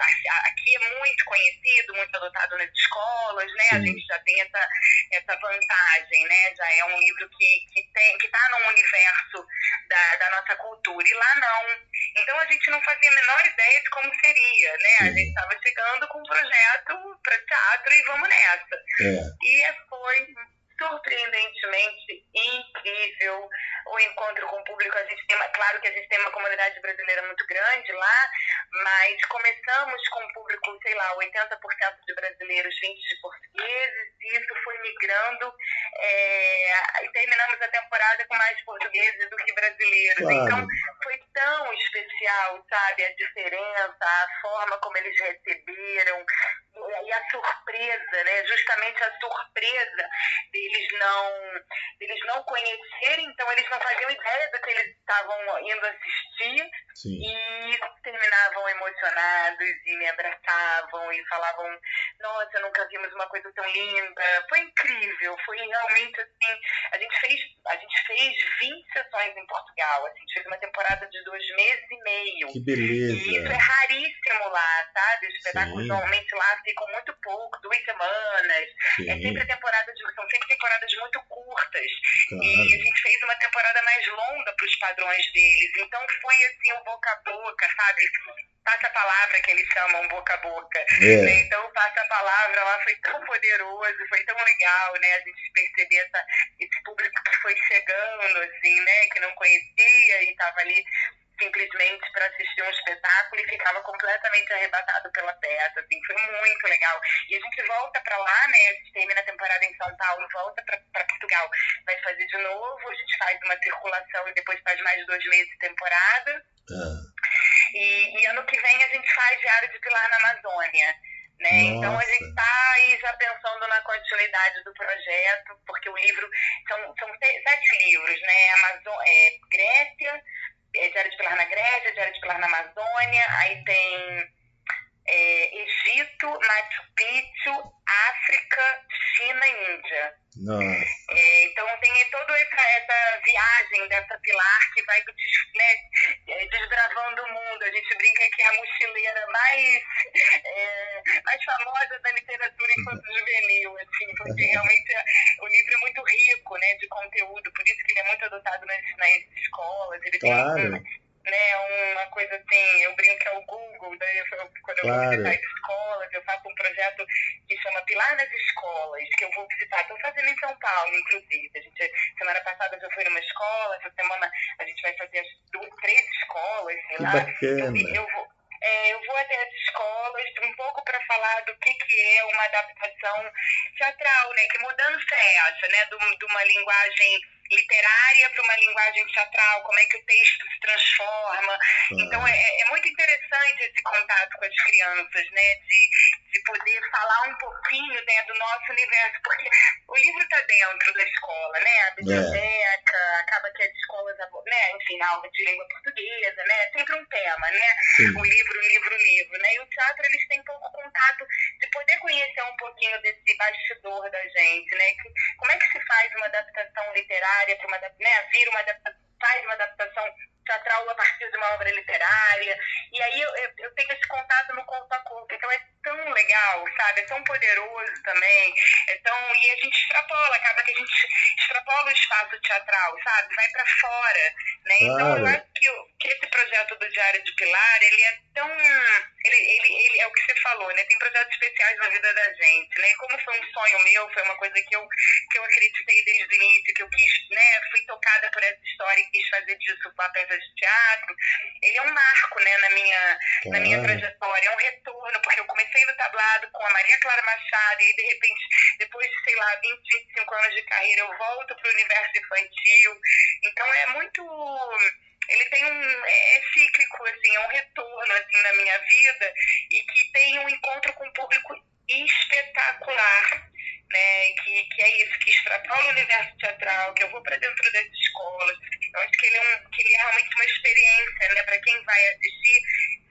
[SPEAKER 6] aqui é muito conhecido, muito adotado nas escolas, né? Sim. A gente já tem essa, essa vantagem, né? Já é um livro que, que tem que está no universo da, da nossa cultura. E lá não. Então a gente não fazia a menor ideia de como seria, né? Sim. A gente estava chegando com um projeto para teatro e vamos nessa.
[SPEAKER 2] É.
[SPEAKER 6] E foi surpreendentemente incrível o encontro com o público. A gente tem, claro que a gente tem uma comunidade brasileira muito grande lá, mas começamos com um público, sei lá, 80% de brasileiros, 20% de portugueses, e isso foi migrando. É, e terminamos a temporada com mais portugueses do que brasileiros.
[SPEAKER 2] Claro.
[SPEAKER 6] Então, foi tão especial, sabe? A diferença, a forma como eles receberam, aí a surpresa, né? Justamente a surpresa deles não, deles não conhecerem, então eles não faziam ideia do que eles estavam indo assistir Sim. e terminavam emocionados e me abraçavam e falavam, nossa, nunca vimos uma coisa tão linda. Foi incrível, foi realmente assim. A gente fez, a gente fez 20 sessões em Portugal, assim, a gente fez uma temporada de dois meses e meio.
[SPEAKER 2] Que beleza!
[SPEAKER 6] E isso é raríssimo lá, sabe? Os espetáculos normalmente lá ficam muito pouco, duas semanas. Sim. É sempre temporada de. São sempre temporadas muito curtas. Claro. E a gente fez uma temporada mais longa para os padrões deles. Então foi assim, o boca a boca, sabe? passa a palavra que eles chamam boca a boca. É. Né? Então, passa a palavra lá foi tão poderoso, foi tão legal, né? A gente perceber essa, esse público que foi chegando, assim, né? Que não conhecia e estava ali simplesmente para assistir um espetáculo e ficava completamente arrebatado pela peça, assim, foi muito legal. E a gente volta para lá, né, a gente termina a temporada em São Paulo, volta para Portugal, vai fazer de novo, a gente faz uma circulação e depois faz mais dois meses de temporada. Ah. E, e, ano que vem a gente faz Diário de Pilar na Amazônia. Né? Então a gente está aí já pensando na continuidade do projeto, porque o livro são, são sete livros, né? Amazon, é, Grécia, é, Diário de Pilar na Grécia, Diário de Pilar na Amazônia, aí tem é, Egito, Machu Picchu, África, China e Índia. É, então tem toda essa, essa, viagem dessa pilar que vai né, desbravando o mundo. A gente brinca que é a mochileira mais, é, mais famosa da literatura infanto-juvenil, assim, porque realmente o livro é muito rico né, de conteúdo, por isso que ele é muito adotado nas, nas. Ele
[SPEAKER 2] claro.
[SPEAKER 6] tem né, uma coisa assim, eu brinco que é o Google, daí eu, quando eu claro. vou visitar as escolas, eu faço um projeto que chama Pilar nas Escolas, que eu vou visitar, estou fazendo em São Paulo, inclusive. A gente, semana passada eu fui numa escola, essa semana a gente vai fazer as duas, três escolas, sei
[SPEAKER 2] que
[SPEAKER 6] lá.
[SPEAKER 2] Bacana.
[SPEAKER 6] Eu, eu vou, é, eu vou até as escolas um pouco para falar do que, que é uma adaptação teatral, né? Que mudança é essa, né? De uma linguagem literária para uma linguagem teatral, como é que texto se transforma. Então é, é, muito interessante esse contato com as crianças, né? De, de poder falar um pouquinho né, do nosso universo, porque o livro está dentro da escola, né? A biblioteca, é. acaba que as escolas, né? enfim, na aula de língua portuguesa, né? É sempre um tema, né? Sim. O livro, o livro, o livro, né? E o teatro, eles têm pouco contato de poder conhecer um pouquinho desse bastidor da gente, né? Que, como é que se faz uma adaptação literária para uma, né? Vira uma adaptação, faz uma adaptação teatral a partir de uma obra literária. E aí eu, eu, eu tenho esse contato no corpo a corpo. Então é tão legal, sabe? É tão poderoso também. É tão... E a gente extrapola, acaba que a gente extrapola o espaço teatral, sabe? Vai para fora. Né? Claro. Então eu acho que, que esse projeto do Diário de Pilar, ele é tão. Ele, ele, ele é o que você falou, né? Tem projetos especiais na vida da gente, né? Como foi um sonho meu, foi uma coisa que eu, que eu acreditei desde o início, que eu quis, né? Fui tocada por essa história e quis fazer disso papel de teatro. Ele é um marco, né? Na minha, claro. na minha trajetória, é um retorno, porque eu comecei comecei no tablado com a Maria Clara Machado e aí, de repente, depois de, sei lá, 20, 25 anos de carreira, eu volto para o universo infantil. Então é muito ele tem um é, é cíclico assim, é um retorno assim na minha vida e que tem um encontro com um público espetacular, né? Que, que é isso, que extrapola o universo teatral, que eu vou para dentro das escolas. Eu acho que ele é, um, que ele é realmente uma experiência, né? Para quem vai assistir,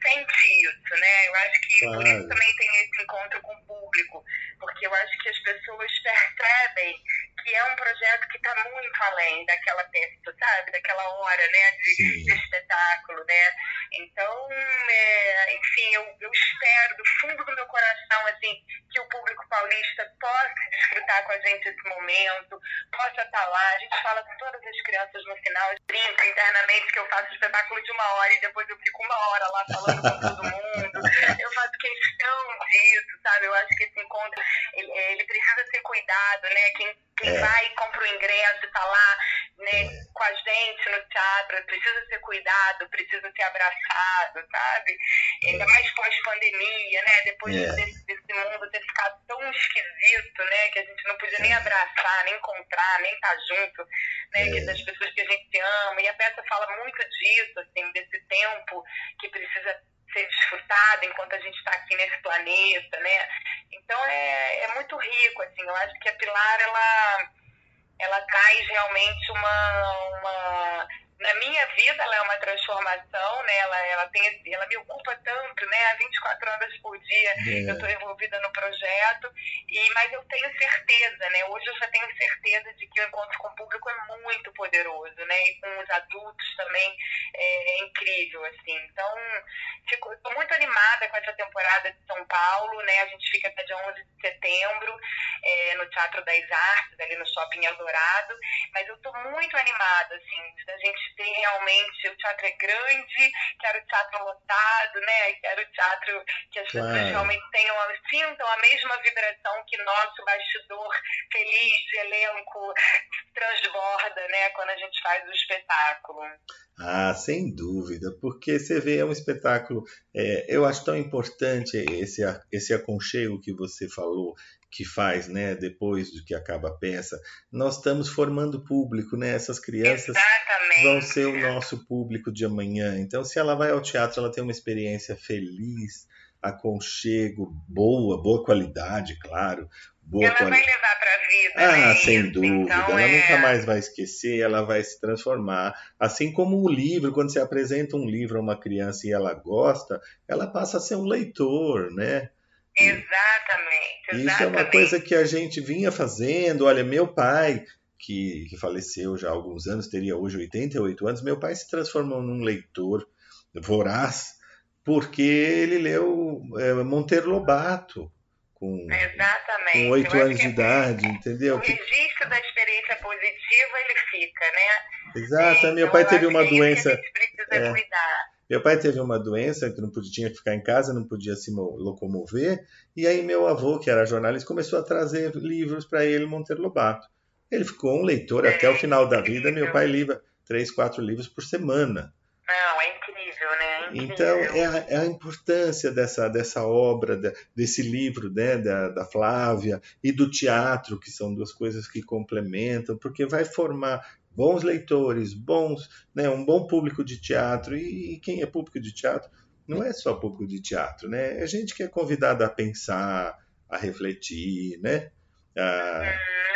[SPEAKER 6] sente isso, né? Eu acho que claro. por isso também tem esse encontro com o público, porque eu acho que as pessoas percebem que é um projeto que está muito além daquela peça, sabe? Daquela hora, né? De, de espetáculo, né? Então, é, enfim, eu, eu espero do fundo do meu coração, assim, que o público paulista possa desfrutar com a gente esse momento, possa estar tá lá. A gente fala com todas as crianças no final, brinca internamente que eu faço espetáculo de uma hora e depois eu fico uma hora lá falando com todo mundo. Eu faço questão disso, sabe? Eu acho que esse encontro, ele, ele precisa ser cuidado, né? Quem quem é. vai e compra o ingresso, está lá né, é. com a gente no teatro, precisa ser cuidado, precisa ser abraçado, sabe? É. Ainda mais pós-pandemia, né? Depois é. desse, desse, mundo ter ficado tão esquisito, né? Que a gente não podia nem abraçar, nem encontrar, nem estar tá junto, né? É. Das pessoas que a gente ama. E a peça fala muito disso, assim, desse tempo que precisa ser desfrutado enquanto a gente está aqui nesse planeta, né? Então é, é muito rico, assim, eu acho que a Pilar, ela, ela traz realmente uma, uma na minha vida ela é uma transformação, né? Ela, ela, tem, ela me ocupa tanto, né? 24 horas por dia é. eu estou envolvida no projeto, e, mas eu tenho certeza, né? Hoje eu já tenho certeza de que o encontro com o público é muito poderoso, né? E com os adultos também é, é incrível, assim. Então, estou muito animada com essa temporada de São Paulo, né? A gente fica até dia 11 de setembro é, no Teatro das Artes, ali no Shopping Eldorado, mas eu estou muito animada, assim, da gente tem realmente o teatro é grande, quero o teatro lotado, né? Quero o teatro que as claro. pessoas realmente tenham, sintam a mesma vibração que nosso bastidor feliz de elenco transborda, né? Quando a gente faz o espetáculo.
[SPEAKER 2] Ah, sem dúvida, porque você vê, é um espetáculo, é, eu acho tão importante esse, esse aconchego que você falou, que faz, né, depois do que acaba a peça, nós estamos formando público, né? Essas crianças
[SPEAKER 6] Exatamente.
[SPEAKER 2] vão ser o nosso público de amanhã. Então, se ela vai ao teatro, ela tem uma experiência feliz, aconchego, boa, boa qualidade, claro. Boa
[SPEAKER 6] ela vai levar para a vida.
[SPEAKER 2] Ah,
[SPEAKER 6] né?
[SPEAKER 2] sem
[SPEAKER 6] Isso.
[SPEAKER 2] dúvida.
[SPEAKER 6] Então,
[SPEAKER 2] ela
[SPEAKER 6] é...
[SPEAKER 2] nunca mais vai esquecer, ela vai se transformar. Assim como o livro, quando você apresenta um livro a uma criança e ela gosta, ela passa a ser um leitor, né?
[SPEAKER 6] Exatamente, exatamente.
[SPEAKER 2] Isso é uma coisa que a gente vinha fazendo. Olha, meu pai, que, que faleceu já há alguns anos, teria hoje 88 anos, meu pai se transformou num leitor voraz, porque ele leu é, Monteiro Lobato. Com,
[SPEAKER 6] Exatamente.
[SPEAKER 2] com 8 anos de idade, entendeu?
[SPEAKER 6] O registro da experiência positiva, ele fica, né?
[SPEAKER 2] Exato,
[SPEAKER 6] então,
[SPEAKER 2] meu pai teve uma
[SPEAKER 6] é
[SPEAKER 2] doença.
[SPEAKER 6] a gente precisa é.
[SPEAKER 2] Meu pai teve uma doença que não podia, tinha que ficar em casa, não podia se locomover, e aí meu avô, que era jornalista, começou a trazer livros para ele, Monteiro Lobato. Ele ficou um leitor até o final da vida. Meu pai lia três, quatro livros por semana.
[SPEAKER 6] Não, é incrível, né? É incrível.
[SPEAKER 2] Então, é a, é a, importância dessa, dessa obra, de, desse livro né, da, da Flávia e do teatro, que são duas coisas que complementam, porque vai formar bons leitores, bons, né, um bom público de teatro. E, e, quem é público de teatro não é só público de teatro, né? É gente que é convidada a pensar, a refletir, né? A,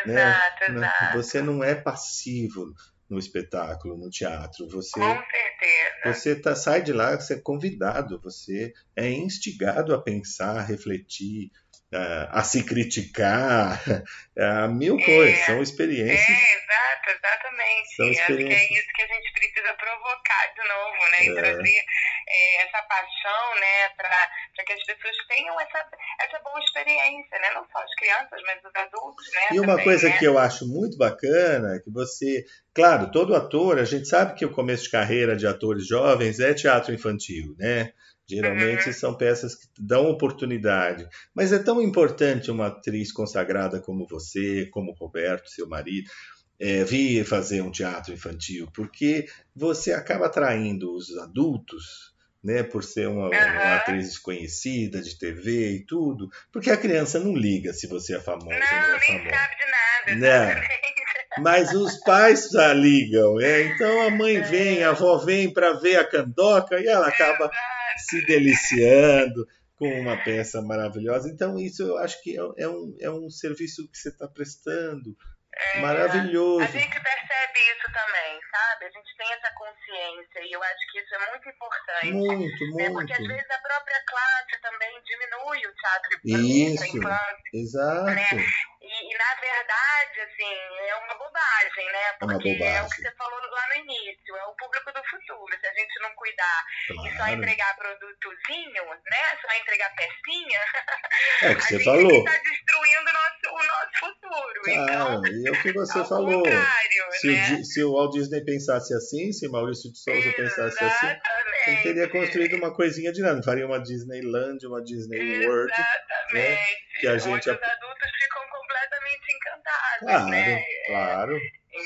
[SPEAKER 6] hum,
[SPEAKER 2] né?
[SPEAKER 6] Exato, exato.
[SPEAKER 2] Você não é passivo no espetáculo, no teatro. Você,
[SPEAKER 6] Com certeza.
[SPEAKER 2] Você tá, sai de lá, você é convidado, você é instigado a pensar, a refletir, a, a se criticar, a mil
[SPEAKER 6] É,
[SPEAKER 2] coisas. São experiências.
[SPEAKER 6] É, exato, exatamente.
[SPEAKER 2] São
[SPEAKER 6] Acho que é
[SPEAKER 2] experiências.
[SPEAKER 6] isso que a gente precisa provocar de novo, né? E
[SPEAKER 2] É.
[SPEAKER 6] trazer é, essa paixão, né? Para que as pessoas tenham essa, essa boa experiência, né? Não só as crianças, mas os adultos, né?
[SPEAKER 2] E uma
[SPEAKER 6] também,
[SPEAKER 2] coisa
[SPEAKER 6] né?
[SPEAKER 2] que eu acho muito bacana, é que você, claro, todo ator, a gente sabe que o começo de carreira de atores jovens é teatro infantil, né? Geralmente são peças que dão oportunidade. Mas é tão importante uma atriz consagrada como você, como o Roberto, seu marido, é, vir fazer um teatro infantil, porque você acaba atraindo os adultos, né, por ser uma, uma atriz desconhecida de TV e tudo, porque a criança não liga se você é famosa ou não
[SPEAKER 6] Não,
[SPEAKER 2] é
[SPEAKER 6] nem
[SPEAKER 2] famosa.
[SPEAKER 6] sabe de nada,
[SPEAKER 2] Né? Mas os pais já ligam, é? então a mãe vem, a avó vem para ver a candoca e ela acaba se deliciando com uma peça maravilhosa. Então isso eu acho que é, é um, é um serviço que você está prestando
[SPEAKER 6] É,
[SPEAKER 2] maravilhoso.
[SPEAKER 6] A gente percebe isso também, sabe? A gente tem essa consciência e eu acho que isso é muito importante.
[SPEAKER 2] Muito,
[SPEAKER 6] né? Porque às
[SPEAKER 2] muito.
[SPEAKER 6] vezes a própria classe também diminui o teatro
[SPEAKER 2] Isso.
[SPEAKER 6] para infância. E, e, na verdade, assim, é uma bobagem, né?
[SPEAKER 2] É uma
[SPEAKER 6] Porque é,
[SPEAKER 2] bobagem.
[SPEAKER 6] o que você falou lá no início, é o público do futuro. Se a gente não cuidar e só
[SPEAKER 2] Claro.
[SPEAKER 6] entregar produtozinho, né? Só entregar pecinha,
[SPEAKER 2] É o que
[SPEAKER 6] a
[SPEAKER 2] você
[SPEAKER 6] gente
[SPEAKER 2] falou.
[SPEAKER 6] está destruindo o nosso, o nosso futuro.
[SPEAKER 2] Claro,
[SPEAKER 6] então,
[SPEAKER 2] e é o que você falou. Se o,
[SPEAKER 6] né?
[SPEAKER 2] Di- se o Walt Disney pensasse assim, se Maurício de Souza pensasse assim, ele teria construído uma coisinha de nada. Faria uma Disneyland, uma Disney World.
[SPEAKER 6] Exatamente.
[SPEAKER 2] que a
[SPEAKER 6] Onde
[SPEAKER 2] gente-
[SPEAKER 6] os adultos ficam completamente encantados,
[SPEAKER 2] Claro,
[SPEAKER 6] né?
[SPEAKER 2] claro.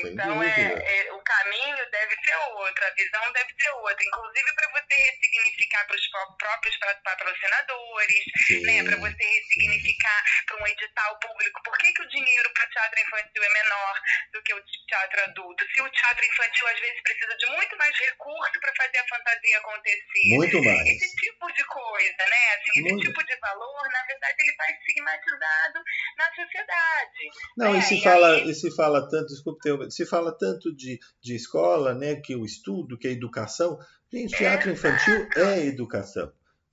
[SPEAKER 6] Então, é, é, o caminho deve ser outra, a visão deve ser outra. Inclusive para você ressignificar para os próprios patrocinadores, né, para você ressignificar para um edital público. Por que, que o dinheiro para o teatro infantil é menor do que o teatro adulto? Se o teatro infantil às vezes precisa de muito mais recurso para fazer a fantasia acontecer.
[SPEAKER 2] Muito mais.
[SPEAKER 6] Esse tipo de coisa, né? Assim, esse muito. tipo de valor, na verdade, ele está estigmatizado na sociedade.
[SPEAKER 2] Não,
[SPEAKER 6] né?
[SPEAKER 2] e se e fala, aí... e se fala tanto, desculpe, se fala tanto de, de escola, né, que o estudo, que a educação, gente, teatro infantil é educação,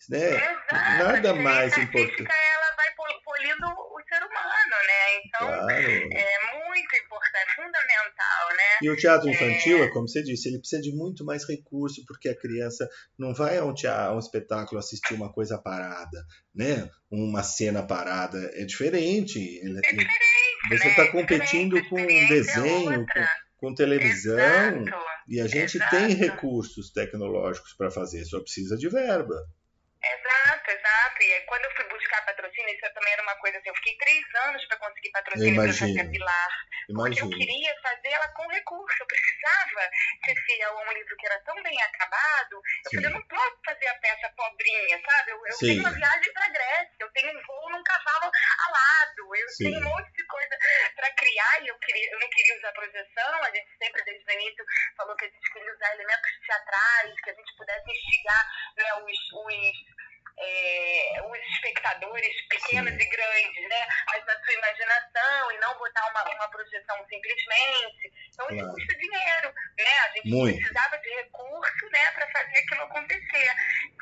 [SPEAKER 2] né?
[SPEAKER 6] Exato,
[SPEAKER 2] Nada mais importante.
[SPEAKER 6] Ela vai polindo o ser humano, né? Então, claro. é muito importante, fundamental, né?
[SPEAKER 2] E o teatro infantil, é... como você disse, ele precisa de muito mais recurso, porque a criança não vai a um, teatro, a um espetáculo assistir uma coisa parada, né? Uma cena parada. É diferente.
[SPEAKER 6] É diferente
[SPEAKER 2] você está né? competindo com desenho, com, com, televisão,
[SPEAKER 6] Exato.
[SPEAKER 2] e a gente
[SPEAKER 6] Exato.
[SPEAKER 2] tem recursos tecnológicos para fazer, só precisa de verba.
[SPEAKER 6] Exato, exato. Quando eu fui buscar patrocínio, isso também era uma coisa assim, eu fiquei três anos para conseguir patrocínio para fazer a Pilar. Porque eu queria fazer ela com recurso. Eu precisava ser fiel a um livro que era tão bem acabado. Eu Sim. falei, eu não posso fazer a peça pobrinha, sabe? Eu, eu tenho uma viagem para Grécia, eu tenho um voo num cavalo alado, eu Sim. tenho um monte de coisa para criar e eu, queria, eu não queria usar projeção. A gente sempre, desde o início, falou que a gente queria usar elementos teatrais, que a gente pudesse instigar né, os, os é, os espectadores pequenos Sim. e grandes, né? Mas na sua imaginação e não botar uma, uma projeção simplesmente. Então isso custa dinheiro, né? A gente
[SPEAKER 2] Muito.
[SPEAKER 6] precisava de recurso, né, para fazer aquilo acontecer.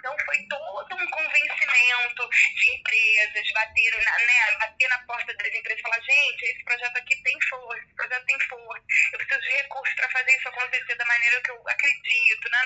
[SPEAKER 6] Então foi todo um convencimento de empresas, bater na, né, bater na porta das empresas e falar, gente, esse projeto aqui tem força, esse projeto tem força, eu preciso de recursos para fazer isso acontecer da maneira que eu acredito, não.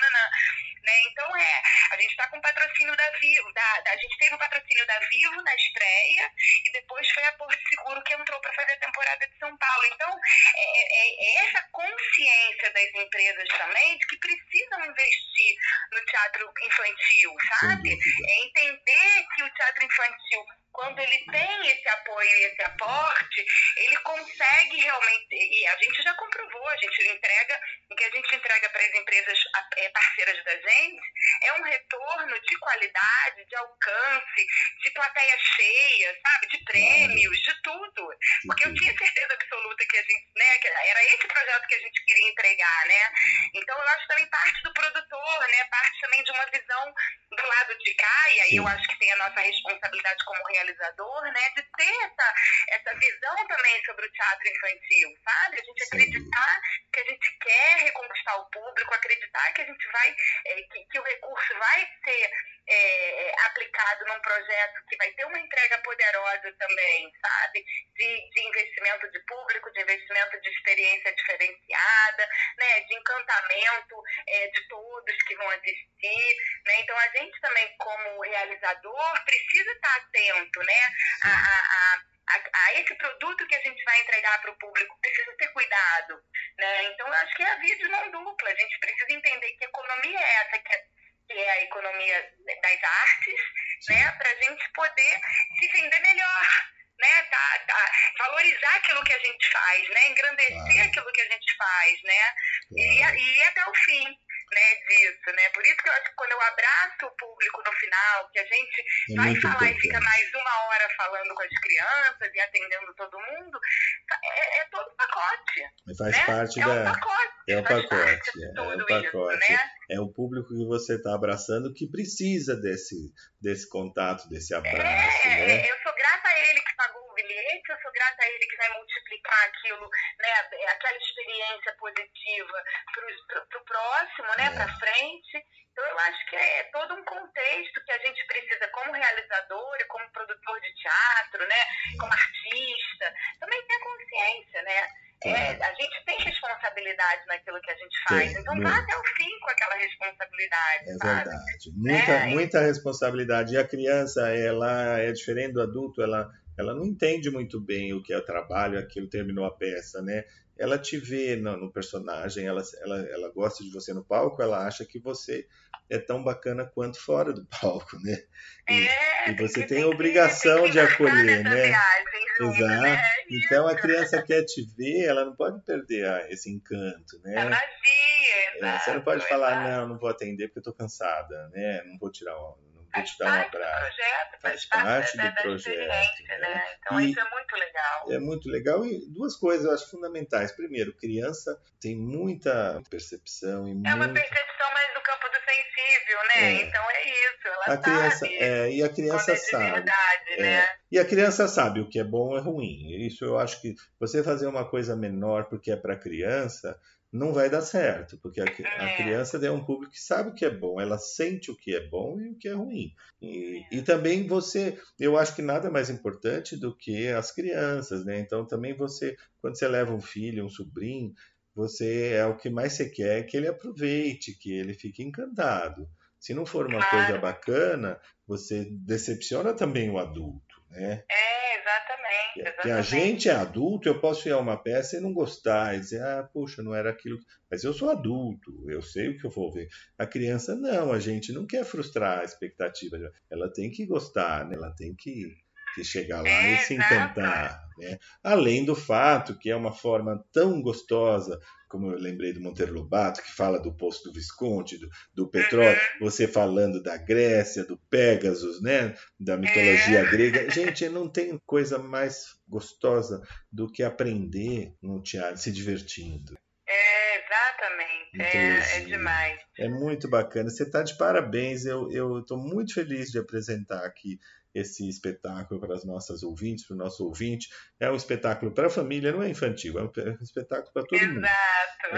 [SPEAKER 6] Né? Então é, a gente está com patrocínio da Vivo, da, da, a gente teve o patrocínio da Vivo na estreia e depois foi a Porto Seguro que entrou para fazer a temporada de São Paulo. Então, é, é, é, essa consciência das empresas também de que precisam investir no teatro infantil, sabe? É entender que o teatro infantil quando ele tem esse apoio e esse aporte, ele consegue realmente, e a gente já comprovou, a gente entrega, o que a gente entrega para as empresas é, parceiras da gente, é um retorno de qualidade, de alcance, de plateia cheia, sabe, de prêmios, de tudo. Porque eu tinha certeza absoluta que a gente, né, que era esse projeto que a gente queria entregar, né? Então eu acho também parte do produtor, né, parte também de uma visão do lado de cá, e aí eu acho que tem a nossa responsabilidade como realizador, né, de ter essa, essa visão também sobre o teatro infantil, sabe? A gente acreditar que a gente quer reconquistar o público, acreditar que a gente vai, é, que, que, o recurso vai ser é, aplicado num projeto que vai ter uma entrega poderosa também, sabe? De, de investimento de público, de investimento de experiência diferenciada, né? De encantamento é, de todos que vão assistir, né? Então a gente também, como realizador, precisa estar atento, né? a, a, a, a, esse produto que a gente vai entregar para o público precisa ter cuidado. Né? Então, eu acho que é a via de mão dupla. A gente precisa entender que economia é essa, que é, que é a economia das artes, né? para a gente poder se vender melhor. Né, tá, tá, valorizar aquilo que a gente faz, né, engrandecer claro. aquilo que a gente faz, né, claro. e, e até o fim né, disso, né? Por isso que eu acho que quando eu abraço o público no final, que a gente é vai falar e fica mais falando com as crianças e atendendo todo mundo, é, é todo pacote.
[SPEAKER 2] Faz
[SPEAKER 6] né?
[SPEAKER 2] parte
[SPEAKER 6] é
[SPEAKER 2] da.
[SPEAKER 6] Um pacote,
[SPEAKER 2] é o pacote.
[SPEAKER 6] É
[SPEAKER 2] o pacote. Isso, né? É o público que você está abraçando que precisa desse, desse contato, desse abraço.
[SPEAKER 6] É,
[SPEAKER 2] né?
[SPEAKER 6] eu sou grata a ele que pagou o bilhete, eu sou grata a ele que multiplicar aquilo, né, aquela experiência positiva para o próximo, né, é. para frente. Então eu acho que é todo um contexto que a gente precisa como realizador e como produtor de teatro, né, como artista, também ter consciência, né? É, a gente tem responsabilidade naquilo que a gente faz, tem, então vá até o fim com aquela responsabilidade.
[SPEAKER 2] É
[SPEAKER 6] sabe?
[SPEAKER 2] verdade. Muita, é, muita responsabilidade. E a criança, ela é diferente do adulto, ela, ela não entende muito bem o que é o trabalho, aquilo terminou a peça, né? Ela te vê no, no personagem, ela, ela, ela gosta de você no palco, ela acha que você é tão bacana quanto fora do palco, né?
[SPEAKER 6] E, é,
[SPEAKER 2] e você tem a obrigação
[SPEAKER 6] tem
[SPEAKER 2] de acolher, né?
[SPEAKER 6] Viagem,
[SPEAKER 2] Exato. Né? Então a criança quer te ver, ela não pode perder esse encanto, né?
[SPEAKER 6] A magia, exato,
[SPEAKER 2] você não pode falar,
[SPEAKER 6] exato.
[SPEAKER 2] não, não vou atender porque eu tô cansada, né? Não vou tirar um, não vou
[SPEAKER 6] Faz
[SPEAKER 2] um
[SPEAKER 6] parte do projeto,
[SPEAKER 2] né?
[SPEAKER 6] né? Então
[SPEAKER 2] E-
[SPEAKER 6] isso é muito legal.
[SPEAKER 2] É muito legal e duas coisas eu acho fundamentais. Primeiro, criança tem muita percepção e
[SPEAKER 6] É uma percepção mais do campo do sensível, né?
[SPEAKER 2] É.
[SPEAKER 6] Então é isso, ela
[SPEAKER 2] a criança
[SPEAKER 6] sabe
[SPEAKER 2] é, e a criança
[SPEAKER 6] é
[SPEAKER 2] sabe.
[SPEAKER 6] verdade,
[SPEAKER 2] É.
[SPEAKER 6] né?
[SPEAKER 2] E a criança sabe o que é bom e ruim. Isso eu acho que você fazer uma coisa menor porque é para criança não vai dar certo, porque a, a
[SPEAKER 6] É.
[SPEAKER 2] criança é um público que sabe o que é bom, ela sente o que é bom e o que é ruim. E, e também você, eu acho que nada mais importante do que as crianças, né? Então também você, quando você leva um filho, um sobrinho, você é o que mais você quer que ele aproveite, que ele fique encantado. Se não for uma
[SPEAKER 6] Claro.
[SPEAKER 2] coisa bacana, você decepciona também o adulto, né?
[SPEAKER 6] É, exatamente.
[SPEAKER 2] Que-
[SPEAKER 6] exatamente.
[SPEAKER 2] Que a gente é adulto, eu posso ir a uma peça e não gostar, e dizer, ah, puxa, não era aquilo. Mas eu sou adulto, eu sei o que eu vou ver. A criança não, a gente não quer frustrar a expectativa. Ela tem que gostar, né? ela tem que, que chegar lá
[SPEAKER 6] É,
[SPEAKER 2] e se encantar. Né? Além do fato que é uma forma tão gostosa, como eu lembrei do Monteiro Lobato, que fala do poço do Visconde, do, do petróleo,
[SPEAKER 6] Uhum.
[SPEAKER 2] você falando da Grécia, do Pegasus, né? da mitologia grega. Gente, não tem coisa mais gostosa do que aprender no teatro, se divertindo.
[SPEAKER 6] É, exatamente. É, é demais.
[SPEAKER 2] É muito bacana. Você está de parabéns. Eu estou muito feliz de apresentar aqui esse espetáculo para as nossas ouvintes, para o nosso ouvinte. É um espetáculo para a família, não é infantil, é um pe- espetáculo para todo mundo. É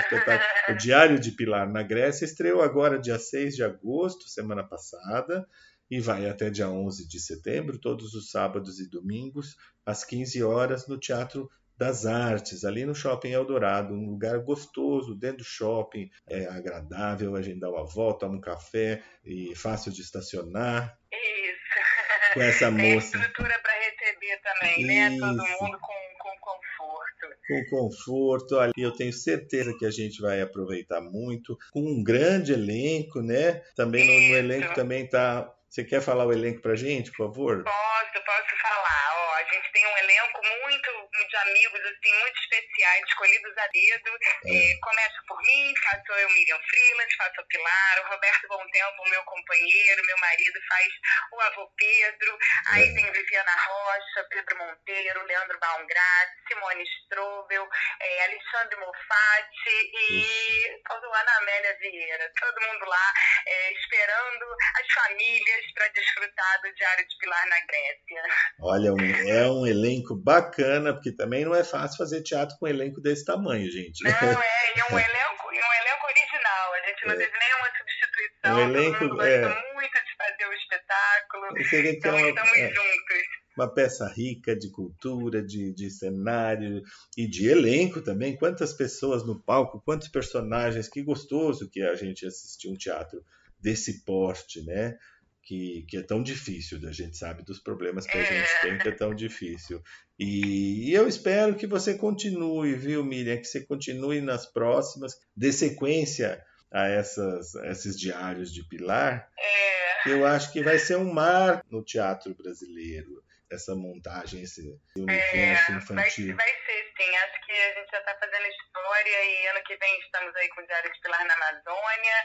[SPEAKER 2] um. O Diário de Pilar na Grécia estreou agora dia 6 de agosto, semana passada, e vai até dia 11 de setembro, todos os sábados e domingos, às 15 horas, no Teatro das Artes, ali no Shopping Eldorado, um lugar gostoso, dentro do shopping, é agradável, a gente dá uma volta, toma um café e fácil de estacionar. Com essa
[SPEAKER 6] Tem
[SPEAKER 2] moça.
[SPEAKER 6] estrutura para receber também, né? Todo mundo com, com conforto.
[SPEAKER 2] com conforto. Ali eu tenho certeza que a gente vai aproveitar muito, com um grande elenco, né? Também no, no elenco também tá. Você quer falar o elenco pra gente, por favor?
[SPEAKER 6] Posso, posso falar. Ó, a gente tem um elenco muito de amigos, assim, muito especiais, escolhidos a dedo. É, começa por mim, faço eu Miriam Freeland, faço a Pilar, o Roberto Bom Tempo, meu companheiro, meu marido, faz o avô Pedro. Aí
[SPEAKER 2] É.
[SPEAKER 6] tem Viviana Rocha, Pedro Monteiro, Leandro Baumgrat, Simone Strobel, é, Alexandre Moffatti e faltou Ana Amélia Vieira. Todo mundo lá é, esperando as famílias para desfrutar do Diário de Pilar na Grécia.
[SPEAKER 2] Olha, é um elenco bacana, porque também não é fácil fazer teatro com um elenco desse tamanho, gente.
[SPEAKER 6] Não, é, e um elenco, um elenco original. A gente não
[SPEAKER 2] É.
[SPEAKER 6] teve nenhuma substituição.
[SPEAKER 2] Um elenco, é.
[SPEAKER 6] muito de fazer o espetáculo.
[SPEAKER 2] É
[SPEAKER 6] Então
[SPEAKER 2] uma,
[SPEAKER 6] estamos
[SPEAKER 2] é,
[SPEAKER 6] juntos.
[SPEAKER 2] uma peça rica de cultura, de, de cenário e de elenco também. Quantas pessoas no palco, quantos personagens, que gostoso que é a gente assistir um teatro desse porte, né? Que, que é tão difícil, a gente sabe dos problemas que a
[SPEAKER 6] É.
[SPEAKER 2] gente tem, que é tão difícil. E, e eu espero que você continue, viu, Miriam? Que você continue nas próximas, dê sequência a essas, a esses diários de Pilar,
[SPEAKER 6] É,
[SPEAKER 2] eu acho que vai ser um mar no teatro brasileiro, essa montagem, esse universo
[SPEAKER 6] é, vai,
[SPEAKER 2] infantil.
[SPEAKER 6] vai ser sim. Acho que a gente já está fazendo história e ano que vem estamos aí com o Diário de Pilar na Amazônia.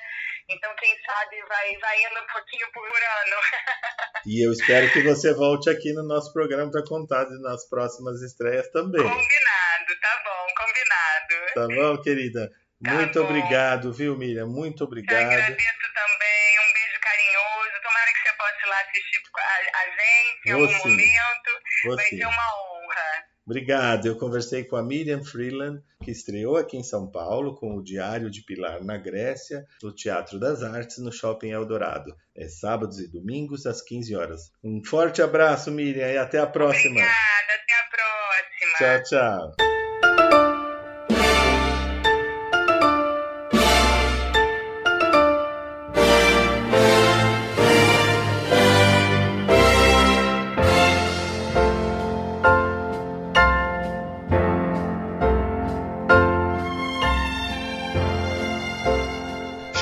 [SPEAKER 6] Então, quem sabe vai, vai indo um pouquinho por ano.
[SPEAKER 2] E eu espero que você volte aqui no nosso programa para contar nas próximas estreias também.
[SPEAKER 6] Combinado, tá bom, combinado.
[SPEAKER 2] Tá bom, querida?
[SPEAKER 6] Tá
[SPEAKER 2] Muito
[SPEAKER 6] bom.
[SPEAKER 2] obrigado, viu, Miriam? Muito obrigado.
[SPEAKER 6] agradeço também, um beijo carinhoso. Tomara que você possa ir lá assistir a, a gente em
[SPEAKER 2] Vou
[SPEAKER 6] algum
[SPEAKER 2] sim.
[SPEAKER 6] momento. Vai
[SPEAKER 2] Você.
[SPEAKER 6] ser uma honra.
[SPEAKER 2] Obrigado. Eu conversei com a Miriam Freeland, que estreou aqui em São Paulo com o Diário de Pilar na Grécia, no Teatro das Artes, no Shopping Eldorado. É sábados e domingos, às 15 horas. Um forte abraço, Miriam, e até a próxima.
[SPEAKER 6] Obrigada, até a próxima.
[SPEAKER 2] Tchau, tchau.